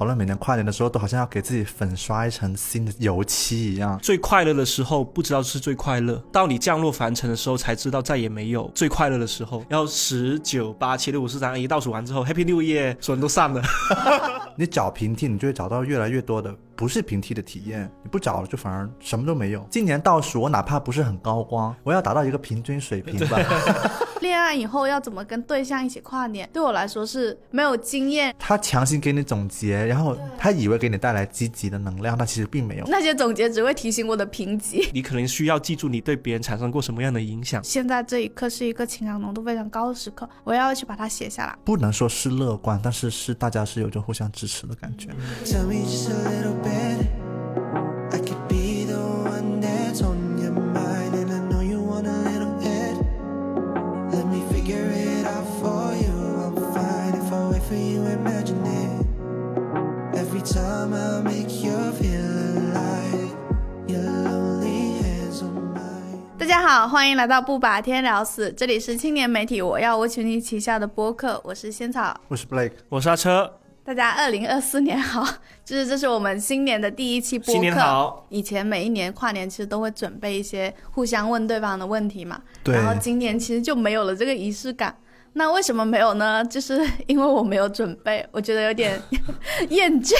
讨论每年跨年的时候都好像要给自己粉刷一层新的油漆一样。最快乐的时候不知道是最快乐，到你降落凡尘的时候才知道再也没有最快乐的时候。然后十九八七六五四三二一倒数完之后，Happy New Year，所有人都散了。你找平替，你就会找到越来越多的不是平替的体验；你不找了，就反而什么都没有。今年倒数，我哪怕不是很高光，我要达到一个平均水平吧。恋爱以后要怎么跟对象一起跨年，对我来说是没有经验。他强行给你总结，然后他以为给你带来积极的能量，但其实并没有。那些总结只会提醒我的贫瘠。你可能需要记住你对别人产生过什么样的影响。现在这一刻是一个情感浓度非常高的时刻，我要去把它写下来。不能说是乐观，但是是大家是有着互相支持的感觉。Tell me just a little bit. 家好，欢迎来到不把天聊死，这里是青年媒体我要我群你旗下的播客，我是仙草。我是 Blake，我是阿车，大家二零二四年好，就是这是我们新年的第一期播客。新年好。以前每一年跨年其实都会准备一些互相问对方的问题嘛，对然后今年其实就没有了这个仪式感。那为什么没有呢？就是因为我没有准备，我觉得有点 厌倦。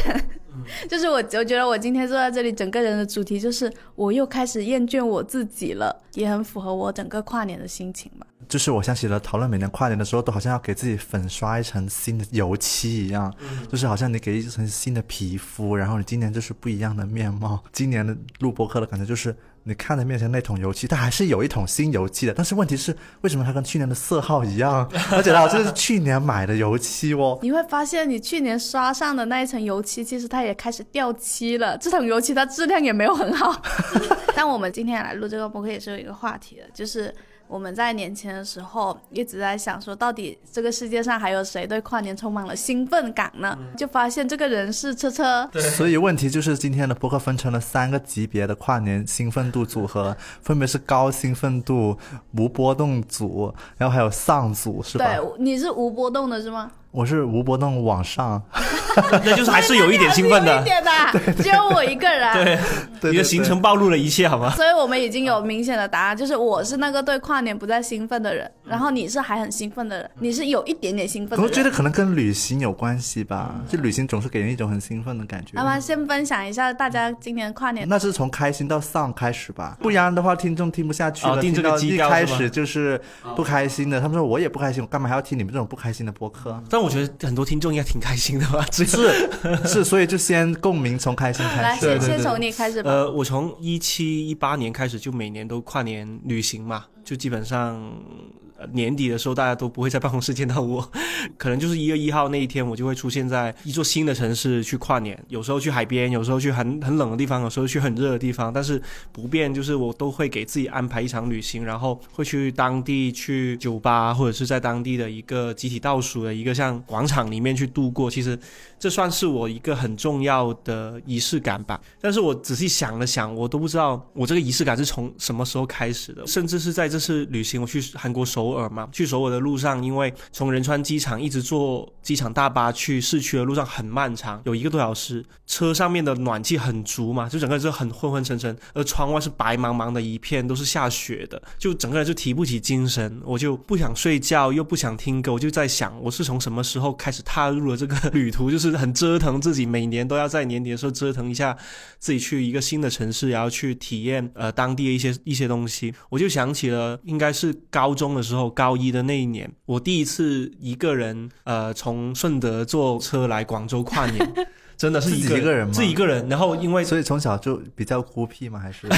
就是我，我觉得我今天坐在这里，整个人的主题就是我又开始厌倦我自己了，也很符合我整个跨年的心情吧。就是我想起了讨论每年跨年的时候都好像要给自己粉刷一层新的油漆一样，就是好像你给一层新的皮肤，然后你今年就是不一样的面貌。今年的录播课的感觉就是。你看着面前那桶油漆，它还是有一桶新油漆的，但是问题是，为什么它跟去年的色号一样？而且它这是去年买的油漆哦。你会发现，你去年刷上的那一层油漆，其实它也开始掉漆了。这桶油漆它质量也没有很好。但我们今天来录这个播客也是有一个话题的，就是我们在年前的时候一直在想说，到底这个世界上还有谁对跨年充满了兴奋感呢？就发现这个人是车车。所以问题就是今天的播客分成了三个级别的跨年兴奋度组合，分别是高兴奋度、无波动组，然后还有丧组，是吧？对，你是无波动的是吗？我是无波动往上，那就是还是有一点兴奋的一。点的，只有我一个人。对，对你的行程暴露了一切，好吗？所以我们已经有明显的答案，就是我是那个对跨年不再兴奋的人，然后你是还很兴奋的人，你是有一点点兴奋的人。我觉得可能跟旅行有关系吧，就旅行总是给人一种很兴奋的感觉。要不然先分享一下大家今年跨年那是从开心到丧开始吧，不然的话听众听不下去了。哦定这个基调是吗一开始就是不开心的，他们说我也不开心，我干嘛还要听你们这种不开心的播客？但我觉得很多听众应该挺开心的吧？只 是是，所以就先共鸣，从开心开来，始。先先从你开始吧。呃，我从一七一八年开始就每年都跨年旅行嘛，就基本上呃年底的时候大家都不会在办公室见到我，可能就是一月一号那一天我就会出现在一座新的城市去跨年，有时候去海边，有时候去很很冷的地方，有时候去很热的地方，但是不变就是我都会给自己安排一场旅行，然后会去当地去酒吧或者是在当地的一个集体倒数的一个像广场里面去度过，其实这算是我一个很重要的仪式感吧。但是我仔细想了想，我都不知道我这个仪式感是从什么时候开始的，甚至是在这次旅行，我去韩国首尔嘛，去首尔的路上，因为从仁川机场一直坐机场大巴去市区的路上很漫长，有一个多小时，车上面的暖气很足嘛，就整个人就很昏昏沉沉，而窗外是白茫茫的一片，都是下雪的，就整个人就提不起精神，我就不想睡觉，又不想听歌，我就在想，我是从什么时候开始踏入了这个旅途，就是很折腾自己，每年都要在年底的时候折腾一下自己去一个新的城市，然后去体验呃当地的一些一些东西。我就想起了应该是高中的时候，高一的那一年，我第一次一个人呃从顺德坐车来广州跨年。真的是一个人吗自己一个人，然后因为所以从小就比较孤僻吗？还是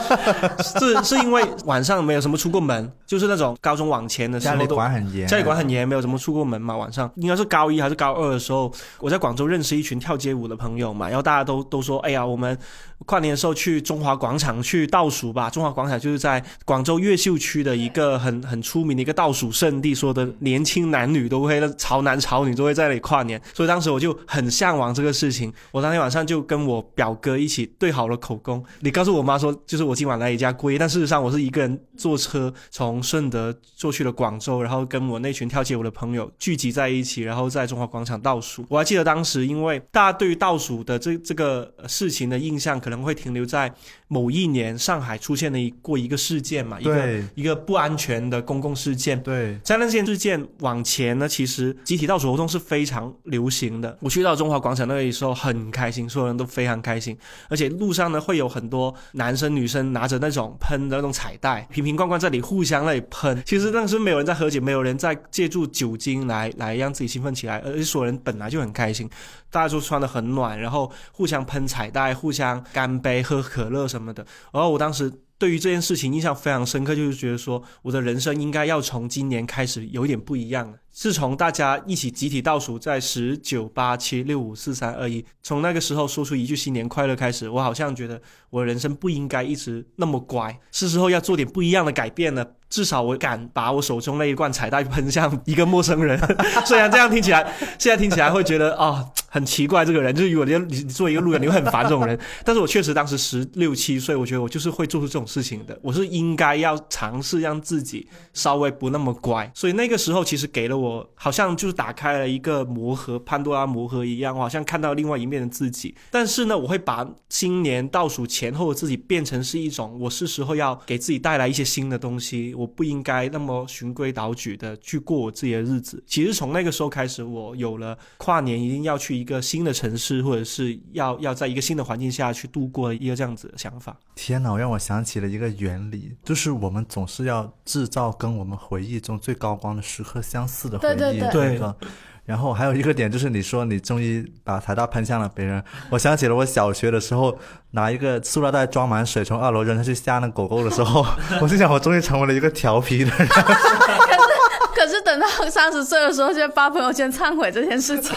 是是因为晚上没有什么出过门，就是那种高中往前的时家里管很严？家里管很严，没有什么出过门嘛。晚上应该是高一还是高二的时候，我在广州认识一群跳街舞的朋友嘛，然后大家都都说，哎呀，我们跨年的时候去中华广场去倒数吧。中华广场就是在广州越秀区的一个很很出名的一个倒数圣地，说的年轻男女都会潮男潮女都会在那里跨年，所以当时我就很向往这个事情。我当天晚上就跟我表哥一起对好了口供，你告诉我妈说，就是我今晚来你家过夜，但事实上我是一个人坐车从顺德坐去了广州，然后跟我那群跳街舞的朋友聚集在一起，然后在中华广场倒数。我还记得当时，因为大家对于倒数的这这个呃事情的印象可能会停留在某一年上海出现了一过一个事件嘛，一个一个不安全的公共事件。对，在那件事件往前呢，其实集体倒数活动是非常流行的。我去到中华广场那里的时候很开心，所有人都非常开心，而且路上呢会有很多男生女生拿着那种喷的那种彩带，瓶瓶罐罐在里互相那里喷。其实当时没有人在喝酒，没有人在借助酒精来来让自己兴奋起来，而且所有人本来就很开心，大家都穿的很暖，然后互相喷彩带，互相干杯、喝可乐什么的。然后我当时对于这件事情印象非常深刻，就是觉得说我的人生应该要从今年开始有点不一样了。自从大家一起集体倒数在十九八七六五四三二一，从那个时候说出一句新年快乐开始，我好像觉得我人生不应该一直那么乖，是时候要做点不一样的改变了。至少我敢把我手中那一罐彩带喷向一个陌生人，虽然这样听起来，现在听起来会觉得啊、很奇怪，这个人就是如果你你作为一个路人，你会很烦这种人。但是我确实当时十六七岁，我觉得我就是会做出这种事情的，我是应该要尝试让自己稍微不那么乖。所以那个时候其实给了我，好像就是打开了一个魔盒，潘多拉魔盒一样，我好像看到另外一面的自己。但是呢，我会把新年倒数前后的自己变成是一种，我是时候要给自己带来一些新的东西，我不应该那么循规蹈矩的去过我自己的日子。其实从那个时候开始，我有了跨年一定要去一个新的城市，或者是要要在一个新的环境下去度过一个这样子的想法。天哪，让我想起了一个原理，就是我们总是要制造跟我们回忆中最高光的时刻相似的回忆。对然后还有一个点就是，你说你终于把彩带喷向了别人，我想起了我小学的时候拿一个塑料袋装满水从二楼扔下去吓那狗狗的时候，我心想我终于成为了一个调皮的人。可是等到三十岁的时候，就发朋友圈忏悔这件事情。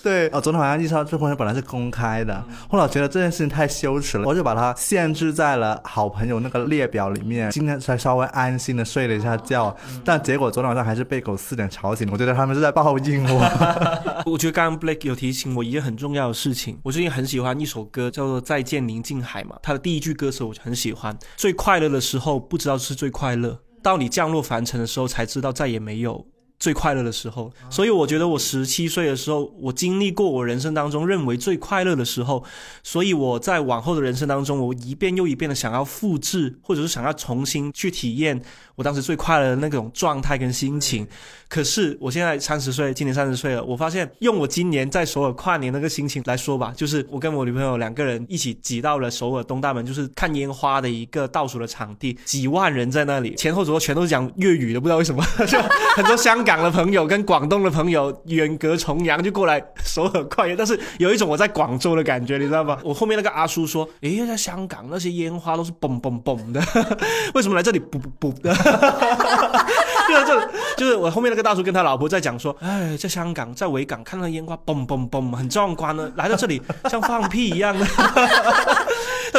对，哦，昨天晚上意识到这朋友本来是公开的，后来我觉得这件事情太羞耻了，我就把它限制在了好朋友那个列表里面。今天才稍微安心的睡了一下觉，但结果昨天晚上还是被狗四点吵醒。我觉得他们是在报应我。我觉得刚刚 Blake 有提醒我一件很重要的事情。我最近很喜欢一首歌，叫做《再见宁静海》嘛。它的第一句歌词我很喜欢。最快乐的时候不知道是最快乐，到你降落凡尘的时候才知道再也没有。最快乐的时候，所以我觉得我十七岁的时候，我经历过我人生当中认为最快乐的时候，所以我在往后的人生当中，我一遍又一遍的想要复制，或者是想要重新去体验我当时最快乐的那种状态跟心情。可是我现在三十岁，今年三十岁了，我发现用我今年在首尔跨年那个心情来说吧，就是我跟我女朋友两个人一起挤到了首尔东大门，就是看烟花的一个倒数的场地，几万人在那里，前后左右全都是讲粤语的，不知道为什么，就很多香港的朋友跟广东的朋友远隔重洋就过来手很快，但是有一种我在广州的感觉，你知道吗？我后面那个阿叔说，诶，在香港那些烟花都是嘣嘣嘣的，为什么来这里不不不的？就是就就是我后面那个大叔跟他老婆在讲说，哎，在香港在维港看到烟花嘣嘣嘣，很壮观呢，来到这里像放屁一样的，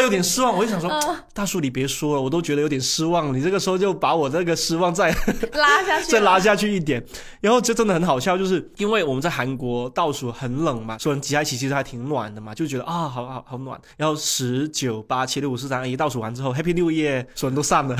有点失望。我就想说，大叔你别说了，我都觉得有点失望，你这个时候就把我这个失望再拉下去，再拉下去一点，然后就真的很好笑，就是因为我们在韩国倒数很冷嘛，所以人挤在一起其实还挺暖的嘛，就觉得啊好好好暖。然后十九八七六五四三二一倒数完之后，Happy New Year，所有人都散了，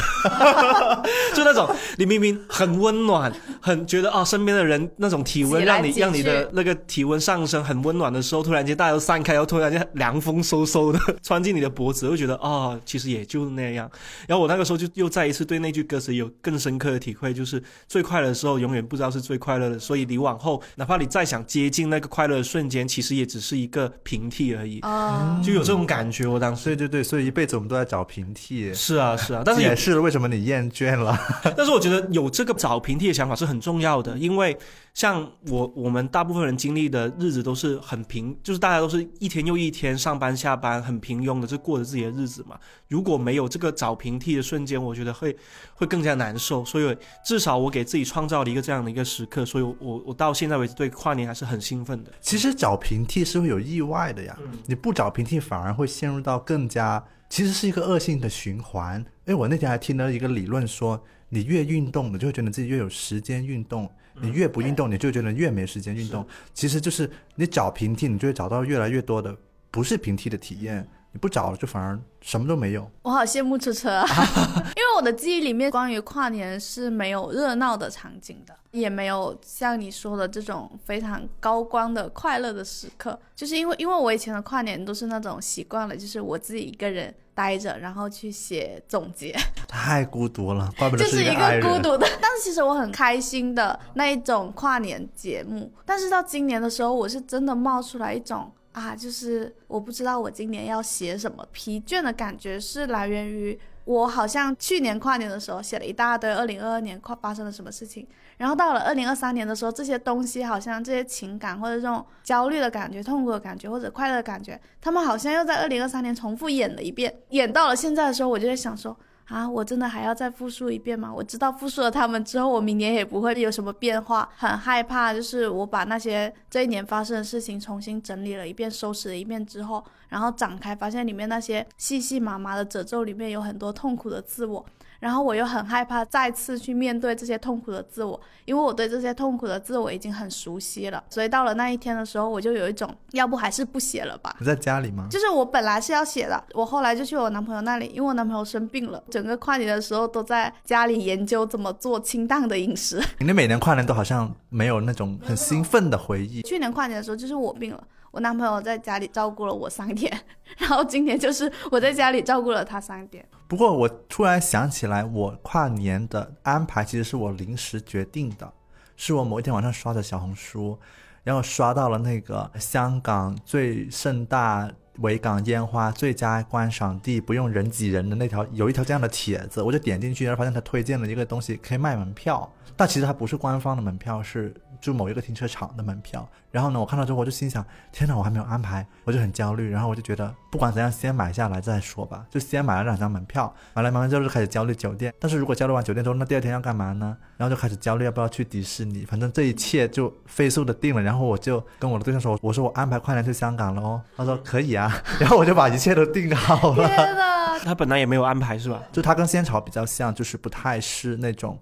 就那种你明明很温暖，很觉得啊身边的人那种体温让你挤让你的那个体温上升很温暖的时候，突然间大家都散开，然后突然间凉风嗖嗖的穿进你的脖子，会觉得啊其实也就那样。然后我那个时候就又再一次对那句歌词有更深刻的体会，就是最快乐的时候永远不知道是最快乐的，所以你往后哪怕你再想接近那个快乐的瞬间，其实也只是一个平替而已，哦，就有这种感觉。我当时对对对，所以一辈子我们都在找平替。是啊是啊，但是也是为什么你厌倦了。但是我觉得有这个找平替的想法是很重要的，因为像我我们大部分人经历的日子都是很平，就是大家都是一天又一天上班下班，很平庸的就过着自己的日子嘛。如果没有这个找平替的瞬间，我觉得会会更加难受。所以至少我给自己创造了一个这样的一个时刻，所以我我到现在为止对跨年还是很兴奋的。其实找平替是会有意外的呀，你不找平替反而会陷入到更加，其实是一个恶性的循环。因为我那天还听了一个理论说，你越运动，你就会觉得自己越有时间运动；你越不运动，你就觉得越没时间运动。其实就是你找平替，你就会找到越来越多的不是平替的体验。你不找了，就反而什么都没有。我好羡慕车车啊，因为我的记忆里面关于跨年是没有热闹的场景的，也没有像你说的这种非常高光的快乐的时刻。就是因为因为我以前的跨年都是那种习惯了，就是我自己一个人待着，然后去写总结，太孤独了，怪不得就是一。个孤独的。但是其实我很开心的那一种跨年节目，但是到今年的时候，我是真的冒出来一种。啊，就是我不知道我今年要写什么，疲倦的感觉是来源于我好像去年跨年的时候写了一大堆二零二二年跨发生了什么事情，然后到了二零二三年的时候，这些东西好像这些情感或者这种焦虑的感觉、痛苦的感觉或者快乐的感觉，他们好像又在二零二三年重复演了一遍，演到了现在的时候，我就在想说。啊，我真的还要再复述一遍吗？我知道复述了他们之后，我明年也不会有什么变化，很害怕。就是我把那些这一年发生的事情重新整理了一遍，收拾了一遍之后，然后展开，发现里面那些细细麻麻的褶皱里面有很多痛苦的自我。然后我又很害怕再次去面对这些痛苦的自我，因为我对这些痛苦的自我已经很熟悉了，所以到了那一天的时候，我就有一种要不还是不写了吧。你在家里吗？就是我本来是要写的，我后来就去我男朋友那里，因为我男朋友生病了，整个跨年的时候都在家里研究怎么做清淡的饮食。你每年跨年都好像没有那种很兴奋的回忆。去年跨年的时候就是我病了，我男朋友在家里照顾了我三天，然后今年就是我在家里照顾了他三天。不过我突然想起来，我跨年的安排其实是我临时决定的，是我某一天晚上刷着小红书，然后刷到了那个香港最盛大维港烟花最佳观赏地，不用人挤人的那条，有一条这样的帖子，我就点进去，然后发现他推荐了一个东西可以卖门票，但其实它不是官方的门票，是就某一个停车场的门票。然后呢，我看到之后我就心想，天哪，我还没有安排，我就很焦虑。然后我就觉得，不管怎样，先买下来再说吧，就先买了两张门票。买了门票之后就开始焦虑酒店，但是如果焦虑完酒店之后，那第二天要干嘛呢？然后就开始焦虑要不要去迪士尼。反正这一切就飞速的定了。然后我就跟我的对象说，我说我安排快点去香港了哦。他说可以啊。然后我就把一切都定好了。他本来也没有安排是吧？就他跟仙草比较像，就是不太是那种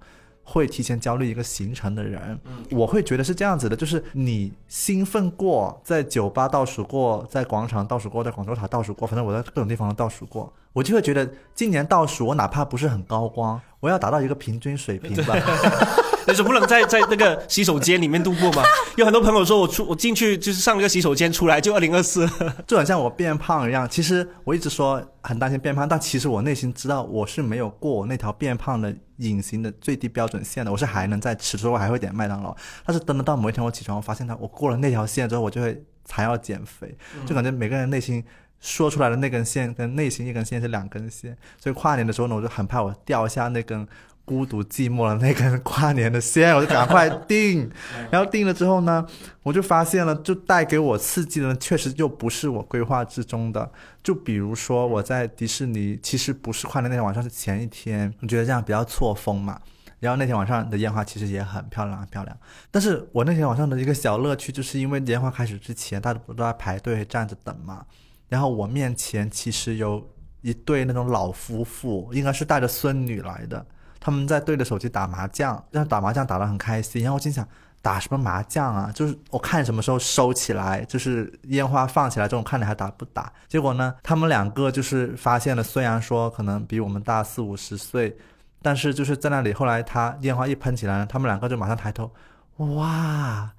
会提前焦虑一个行程的人。我会觉得是这样子的，就是你兴奋过，在酒吧倒数过，在广场倒数过，在广州塔倒数过，反正我在各种地方都倒数过，我就会觉得今年倒数，我哪怕不是很高光，我要达到一个平均水平吧。你总不能在在那个洗手间里面度过嘛？有很多朋友说我出我进去就是上了个洗手间，出来就二零二四。就很像我变胖一样。其实我一直说很担心变胖，但其实我内心知道我是没有过我那条变胖的隐形的最低标准线的，我是还能再吃，所以我还会点麦当劳。但是等到到某一天我起床，我发现它我过了那条线之后，我就会才要减肥，就感觉每个人内心。说出来的那根线跟内心一根线是两根线，所以跨年的时候呢，我就很怕我掉下那根孤独寂寞的那根跨年的 线，我就赶快定。然后定了之后呢，我就发现了，就带给我刺激的呢，确实就不是我规划之中的。就比如说我在迪士尼，其实不是跨年那天晚上，是前一天，我觉得这样比较错峰嘛。然后那天晚上的烟花其实也很漂亮，很漂亮。但是我那天晚上的一个小乐趣，就是因为烟花开始之前，大家不都在排队站着等嘛。然后我面前其实有一对那种老夫妇，应该是带着孙女来的，他们在对着手机打麻将，但是打麻将打得很开心。然后我心想，打什么麻将啊？就是我看什么时候收起来，就是烟花放起来这种，看你还打不打？结果呢，他们两个就是发现了，虽然说可能比我们大四五十岁，但是就是在那里，后来他烟花一喷起来，他们两个就马上抬头，哇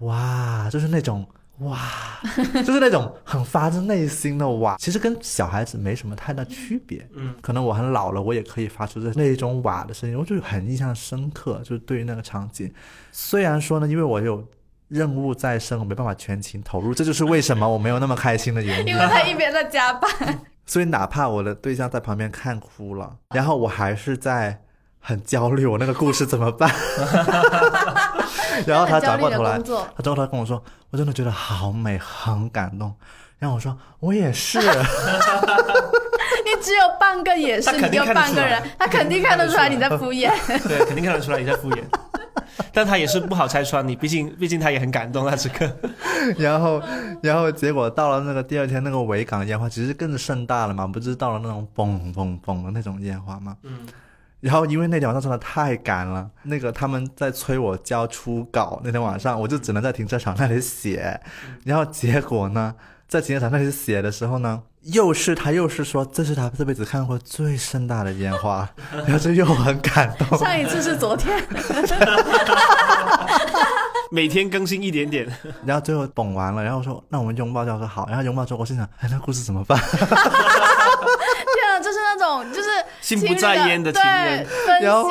哇，就是那种。哇，就是那种很发自内心的哇，其实跟小孩子没什么太大区别。嗯，可能我很老了，我也可以发出这那一种哇的声音，我就很印象深刻。就是对于那个场景，虽然说呢，因为我有任务在身，我没办法全情投入，这就是为什么我没有那么开心的原因。因为他一边在加班。所以哪怕我的对象在旁边看哭了，然后我还是在很焦虑，我那个故事怎么办？然后他转过头来，他转过头跟我说：“我真的觉得好美，很感动。”然后我说：“我也是。”你只有半个眼神，他肯定你有半个人，他肯定看得出来你在敷衍。对，肯定看得出来你在敷衍。但他也是不好拆穿你，毕竟毕竟他也很感动啊，此刻。然后，然后结果到了那个第二天，那个维港烟花其实更盛大了嘛，不是到了那种嘣嘣嘣的那种烟花吗？嗯。然后因为那天晚上真的太赶了，那个他们在催我交初稿，那天晚上我就只能在停车场那里写，然后结果呢，在停车场那里写的时候呢，又是他又是说这是他这辈子看过最盛大的烟花，然后就又很感动。上一次是昨天，每天更新一点点，然后最后懂完了，然后说那我们拥抱，就说好，然后拥抱之后，我心想，哎，那故事怎么办？心不在焉的情人对然后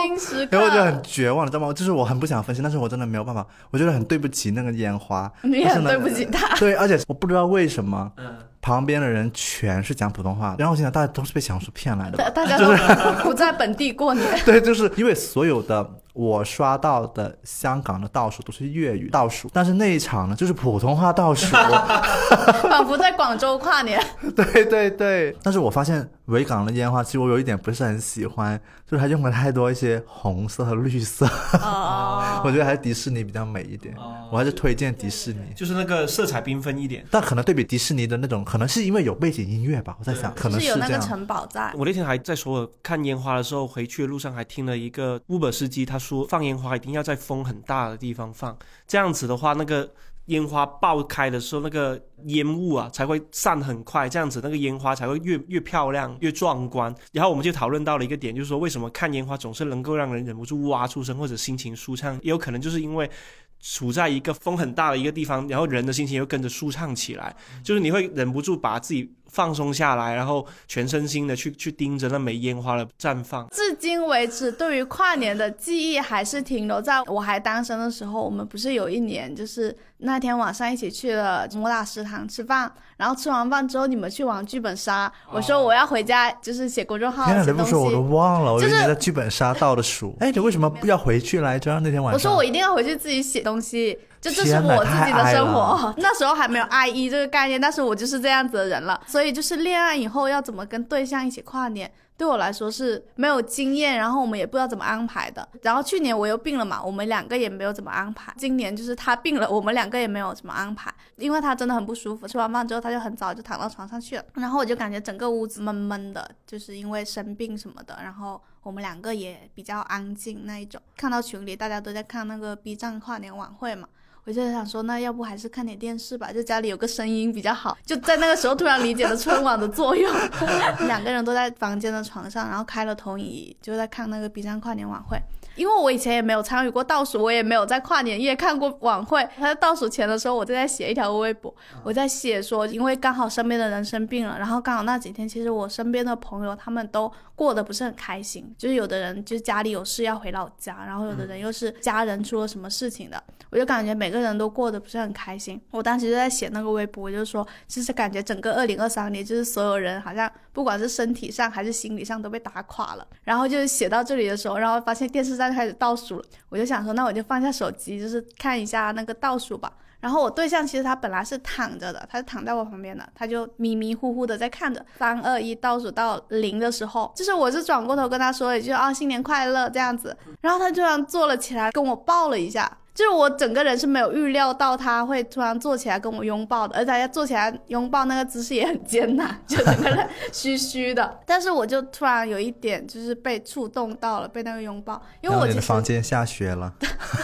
然后我就很绝望，你知道吗？就是我很不想分心，但是我真的没有办法，我觉得很对不起那个烟花，你很对不起他。对，而且我不知道为什么嗯，旁边的人全是讲普通话，然后我心想大家都是被小红书骗来的？大家都 不在本地过年，对，就是因为所有的我刷到的香港的倒数都是粤语倒数，但是那一场呢就是普通话倒数。仿佛在广州跨年。对对对，但是我发现维港的烟花，其实我有一点不是很喜欢，就是它用了太多一些红色和绿色，哦，我觉得还是迪士尼比较美一点，哦我还是推荐迪士尼。就是那个色彩缤纷一点。但可能对比迪士尼的那种，可能是因为有背景音乐吧，我在想，可能是有那个。城堡在。我那天还在说看烟花的时候，回去的路上还听了一个 Uber 司机，他说放烟花一定要在风很大的地方放，这样子的话，那个烟花爆开的时候，那个烟雾啊才会散很快，这样子那个烟花才会越越漂亮、越壮观。然后我们就讨论到了一个点，就是说为什么看烟花总是能够让人忍不住哇出声或者心情舒畅，也有可能就是因为。处在一个风很大的一个地方，然后人的心情又跟着舒畅起来，就是你会忍不住把自己放松下来，然后全身心的去去盯着那枚烟花的绽放。至今为止，对于跨年的记忆还是停留在我还单身的时候。我们不是有一年，就是那天晚上一起去了摩打食堂吃饭，然后吃完饭之后，你们去玩剧本杀，我说我要回家，就是写公众号天哪，写东你不说我都。忘了，我以就是在剧本杀倒的数。哎，你为什么不要回去来着？那天晚上我说我一定要回去自己写东西，就这是我自己的生活。那时候还没有 IE 这个概念，但是我就是这样子的人了。所以就是恋爱以后要怎么跟对象一起跨年，对我来说是没有经验，然后我们也不知道怎么安排的。然后去年我又病了嘛，我们两个也没有怎么安排。今年就是他病了，我们两个也没有怎么安排，因为他真的很不舒服。吃完饭之后他就很早就躺到床上去了，然后我就感觉整个屋子闷闷的，就是因为生病什么的。然后我们两个也比较安静那一种。看到群里大家都在看那个 B 站跨年晚会嘛。我就想说，那要不还是看点电视吧，就家里有个声音比较好。就在那个时候，突然理解了春晚的作用。两个人都在房间的床上，然后开了投影仪，就在看那个 B 站跨年晚会。因为我以前也没有参与过倒数，我也没有在跨年夜看过晚会。他在倒数前的时候，我就在写一条微博，我在写说，因为刚好身边的人生病了，然后刚好那几天，其实我身边的朋友他们都过得不是很开心，就是有的人就是家里有事要回老家，然后有的人又是家人出了什么事情的，我就感觉每个人都过得不是很开心。我当时就在写那个微博，我就说，就是感觉整个二零二三年，就是所有人好像不管是身体上还是心理上都被打垮了。然后就是写到这里的时候，然后发现电视上开始倒数了，我就想说，那我就放下手机，就是看一下那个倒数吧。然后我对象其实他本来是躺着的，他是躺在我旁边的，他就迷迷糊糊的在看着。三二一倒数到零的时候，就是我是转过头跟他说一句啊新年快乐这样子，然后他突然坐了起来跟我抱了一下。就是我整个人是没有预料到他会突然坐起来跟我拥抱的，而且他坐起来拥抱那个姿势也很艰难，就整个人虚虚的。但是我就突然有一点就是被触动到了，被那个拥抱，因为我的我其实房间下雪了，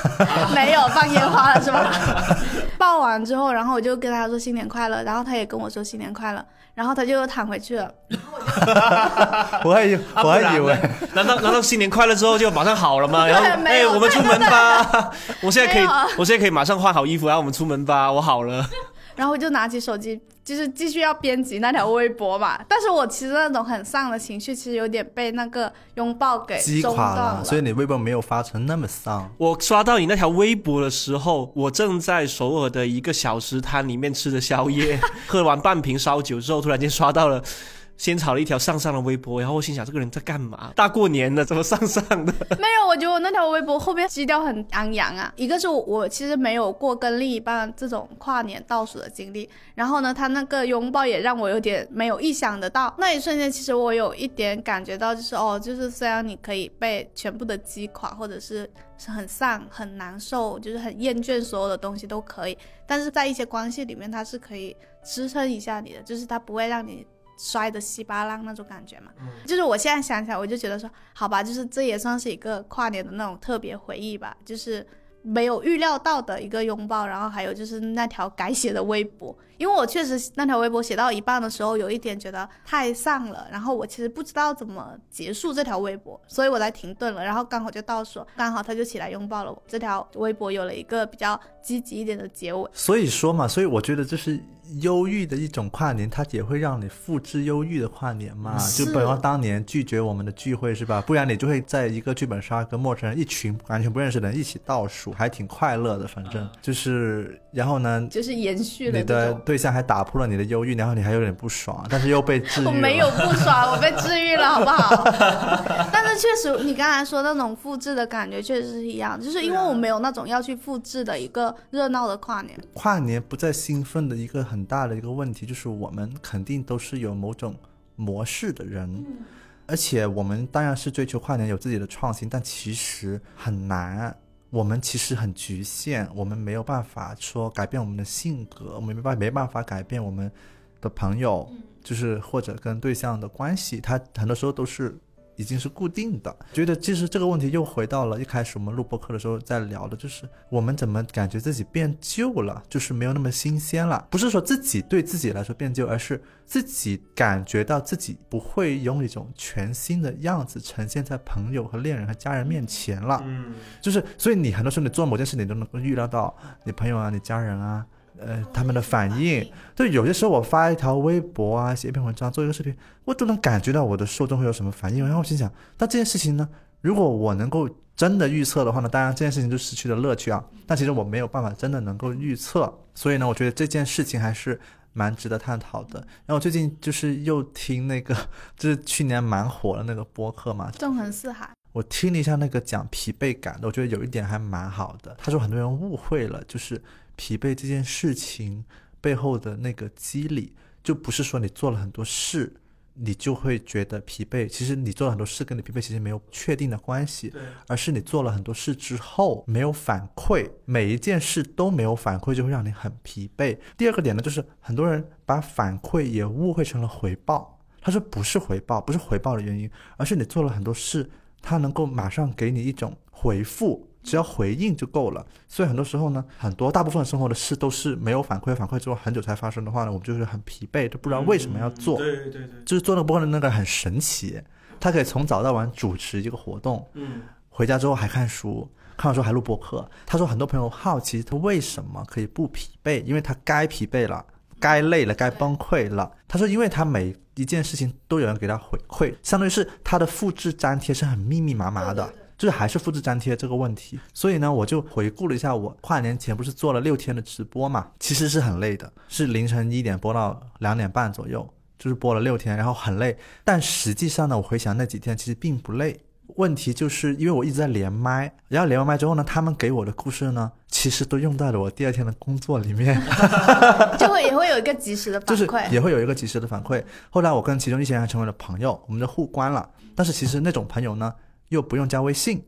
没有放烟花了是吧？抱完之后，然后我就跟他说新年快乐，然后他也跟我说新年快乐，然后他就又躺回去了。我还以啊我还以为难道难道新年快乐之后就马上好了吗？然后哎，我们出门吧！我现在可以我现在可以马上换好衣服，然后我们出门吧，我好了。然后我就拿起手机，就是继续要编辑那条微博嘛。但是我其实那种很丧的情绪，其实有点被那个拥抱给击垮了，所以你微博没有发成那么丧。我刷到你那条微博的时候，我正在首尔的一个小食摊里面吃着宵夜，喝完半瓶烧酒之后，突然间刷到了先炒了一条上上的微博，然后我心想这个人在干嘛？大过年的怎么上上的？没有，我觉得我那条微博后面基调很昂扬啊。一个是我我其实没有过跟另一半这种跨年倒数的经历，然后呢，他那个拥抱也让我有点没有意想得到。那一瞬间，其实我有一点感觉到，就是哦，就是虽然你可以被全部的击垮，或者是是很丧、很难受，就是很厌倦所有的东西都可以，但是在一些关系里面，它是可以支撑一下你的，就是它不会让你。摔得稀巴烂那种感觉嘛，就是我现在想起来，我就觉得说，好吧，就是这也算是一个跨年的那种特别回忆吧，就是没有预料到的一个拥抱，然后还有就是那条改写的微博，因为我确实那条微博写到一半的时候，有一点觉得太丧了，然后我其实不知道怎么结束这条微博，所以我才停顿了，然后刚好就倒数，刚好他就起来拥抱了我，这条微博有了一个比较积极一点的结尾。所以说嘛，所以我觉得这是忧郁的一种跨年，它也会让你复制忧郁的跨年嘛。就比方当年拒绝我们的聚会是吧？不然你就会在一个剧本杀跟陌生人一群完全不认识的人一起倒数，还挺快乐的。反正就是，然后呢，就是延续了你的。对象还打破了你的忧郁，然后你还有点不爽，但是又被治愈。我没有不爽，我被治愈了，好不好？但是确实，你刚才说那种复制的感觉确实是一样，就是因为我没有那种要去复制的一个热闹的跨年。跨年不再兴奋的一个很大的一个问题，就是我们肯定都是有某种模式的人，而且我们当然是追求跨年有自己的创新，但其实很难。我们其实很局限，我们没有办法说改变我们的性格，我们没办没办法改变我们的朋友，就是或者跟对象的关系，他很多时候都是已经是固定的。觉得其实这个问题又回到了一开始我们录播课的时候在聊的，就是我们怎么感觉自己变旧了，就是没有那么新鲜了。不是说自己对自己来说变旧，而是自己感觉到自己不会用一种全新的样子呈现在朋友和恋人和家人面前了。嗯，就是，所以你很多时候你做某件事，你都能够预料到你朋友啊、你家人啊，呃，他们的反应。就有些时候我发一条微博啊，写一篇文章，做一个视频，我都能感觉到我的受众会有什么反应。然后我心想，那这件事情呢，如果我能够真的预测的话呢，当然这件事情就失去了乐趣啊。但其实我没有办法真的能够预测，所以呢，我觉得这件事情还是。蛮值得探讨的。然后我最近就是又听那个，就是去年蛮火的那个播客嘛，纵横四海，我听了一下那个讲疲惫感的，我觉得有一点还蛮好的。他说很多人误会了，就是疲惫这件事情背后的那个机理，就不是说你做了很多事，你就会觉得疲惫。其实你做了很多事跟你疲惫其实没有确定的关系，而是你做了很多事之后没有反馈，每一件事都没有反馈，就会让你很疲惫。第二个点呢，就是很多人把反馈也误会成了回报。他说不是回报，不是回报的原因，而是你做了很多事，他能够马上给你一种回复，只要回应就够了。所以很多时候呢，很多大部分生活的事都是没有反馈，反馈之后很久才发生的话呢，我们就是很疲惫，都不知道为什么要做。对对对，就是做那个播客的那个很神奇，他可以从早到晚主持一个活动，嗯，回家之后还看书，看完书还录播客。他说很多朋友好奇他为什么可以不疲惫，因为他该疲惫了，该累了，该崩溃了。他说因为他每一件事情都有人给他回馈，相当于是他的复制粘贴是很密密麻麻的。就是还是复制粘贴这个问题，所以呢，我就回顾了一下，我跨年前不是做了六天的直播嘛，其实是很累的，是凌晨一点播到两点半左右，就是播了六天，然后很累。但实际上呢，我回想那几天其实并不累。问题就是因为我一直在连麦，然后连完麦之后呢，他们给我的故事呢，其实都用到了我第二天的工作里面，就会也会有一个及时的反就是馈。也会有一个及时的反馈。后来我跟其中一些人还成为了朋友，我们就互关了。但是其实那种朋友呢，又不用加微信，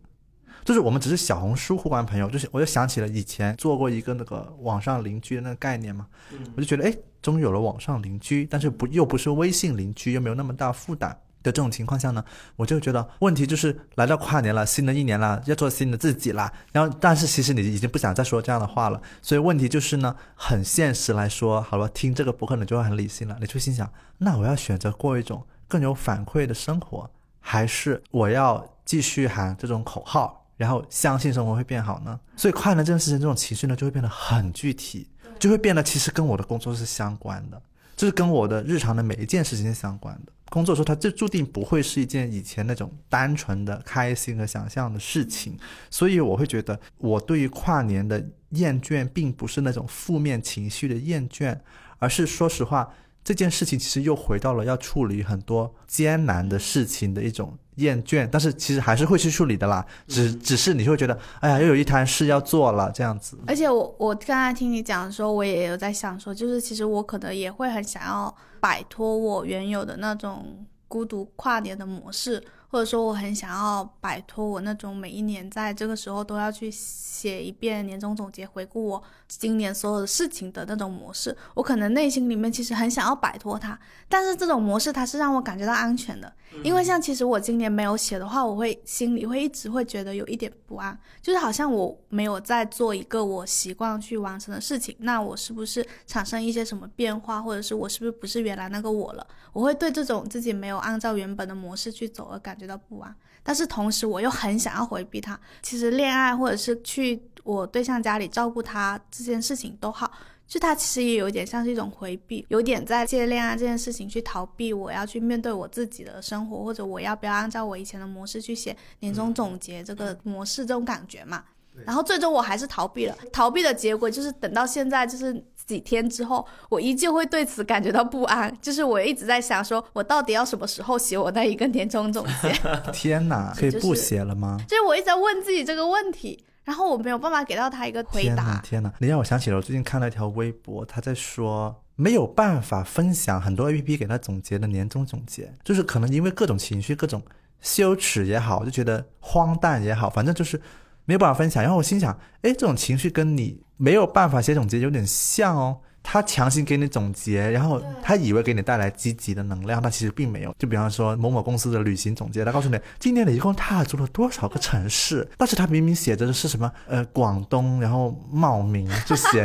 就是我们只是小红书互关朋友。就是我就想起了以前做过一个那个网上邻居的那个概念嘛，我就觉得哎，终于有了网上邻居，但是不又不是微信邻居，又没有那么大负担。的这种情况下呢，我就觉得问题就是来到跨年了，新的一年了，要做新的自己啦。然后，但是其实你已经不想再说这样的话了，所以问题就是呢，很现实来说，好了，听这个博客你就会很理性了，你就心想，那我要选择过一种更有反馈的生活，还是我要继续喊这种口号，然后相信生活会变好呢？所以跨年这件事情，这种情绪呢，就会变得很具体，就会变得其实跟我的工作是相关的，就是跟我的日常的每一件事情是相关的。工作的时候，它就注定不会是一件以前那种单纯的开心和想象的事情，所以我会觉得，我对于跨年的厌倦，并不是那种负面情绪的厌倦，而是说实话，这件事情其实又回到了要处理很多艰难的事情的一种厌倦，但是其实还是会去处理的啦，只只是你会觉得，哎呀，又有一摊事要做了这样子。而且我我刚才听你讲的时候，我也有在想说，就是其实我可能也会很想要摆脱我原有的那种孤独跨年的模式，或者说我很想要摆脱我那种每一年在这个时候都要去写一遍年终总结，回顾我今年所有的事情的那种模式。我可能内心里面其实很想要摆脱它，但是这种模式它是让我感觉到安全的，因为像其实我今年没有写的话，我会心里会一直会觉得有一点不安，就是好像我没有在做一个我习惯去完成的事情，那我是不是产生一些什么变化，或者是我是不是不是原来那个我了？我会对这种自己没有按照原本的模式去走而感觉到不安，但是同时我又很想要回避他。其实恋爱或者是去我对象家里照顾他这件事情都好。就他其实也有点像是一种回避，有点在借恋爱这件事情去逃避我要去面对我自己的生活，或者我要不要按照我以前的模式去写年终总结这个模式这种感觉嘛。然后最终我还是逃避了，逃避的结果就是等到现在就是几天之后，我依旧会对此感觉到不安，就是我一直在想说，我到底要什么时候写我那一个年终总结？天哪，可以不写了吗？就是我一直在问自己这个问题，然后我没有办法给到他一个回天哪答。天哪！你让我想起了我最近看了一条微博，他在说没有办法分享很多 A P P 给他总结的年终总结，就是可能因为各种情绪、各种羞耻也好，就觉得荒诞也好，反正就是没有办法分享。然后我心想，哎，这种情绪跟你没有办法写总结有点像哦。他强行给你总结，然后他以为给你带来积极的能量，但其实并没有。就比方说某某公司的旅行总结，他告诉你今年你一共踏足了多少个城市，但是他明明写着的是什么呃广东，然后茂名就写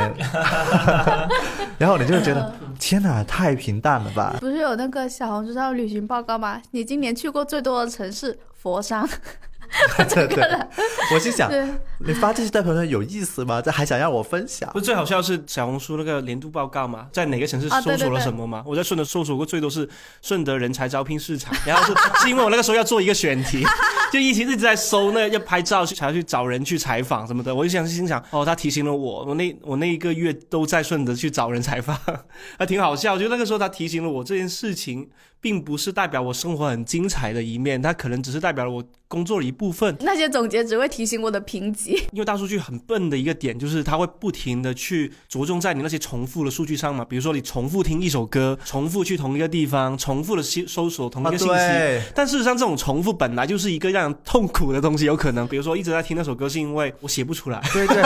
然后你就会觉得天哪，太平淡了吧？不是有那个小红书上旅行报告吗？你今年去过最多的城市佛山，对对，我心想，你发这些在朋友圈有意思吗？这还想让我分享不？是最好笑是小红书那个年度报告吗，在哪个城市搜索了什么吗？我在顺德搜索过最多是顺德人才招聘市场，然后是 是因为我那个时候要做一个选题，就一直一直在搜那要拍照去才要去找人去采访什么的，我就想心想哦，他提醒了我，我那我那一个月都在顺德去找人采访，还挺好笑。就那个时候他提醒了我这件事情，并不是代表我生活很精彩的一面，它可能只是代表了我工作的一部分。那些总结只会提醒我的评级。因为大数据很笨的一个点，就是它会不停的去着重在你那些重复的数据上嘛，比如说你重复听一首歌，重复去同一个地方，重复的搜搜索同一啊，个信息。对，但事实上，这种重复本来就是一个让人痛苦的东西，有可能，比如说一直在听那首歌，是因为我写不出来。对对，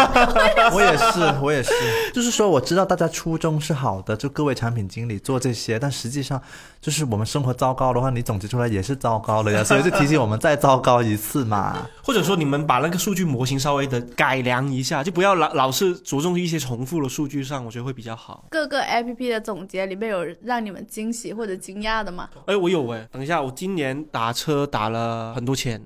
我也是，我也是。就是说，我知道大家初衷是好的，就各位产品经理做这些，但实际上，就是我们生活糟糕的话，你总结出来也是糟糕的呀，所以就提醒我们再糟糕一次嘛。或者说，你们把那个数据模型稍微的改良一下，就不要老老是着重于一些重复的数据上，我觉得会比较好。各个 A P P 的总结里面有让你们惊喜或者惊讶的吗？哎，我有哎，等一下，我今年打车打了很多钱，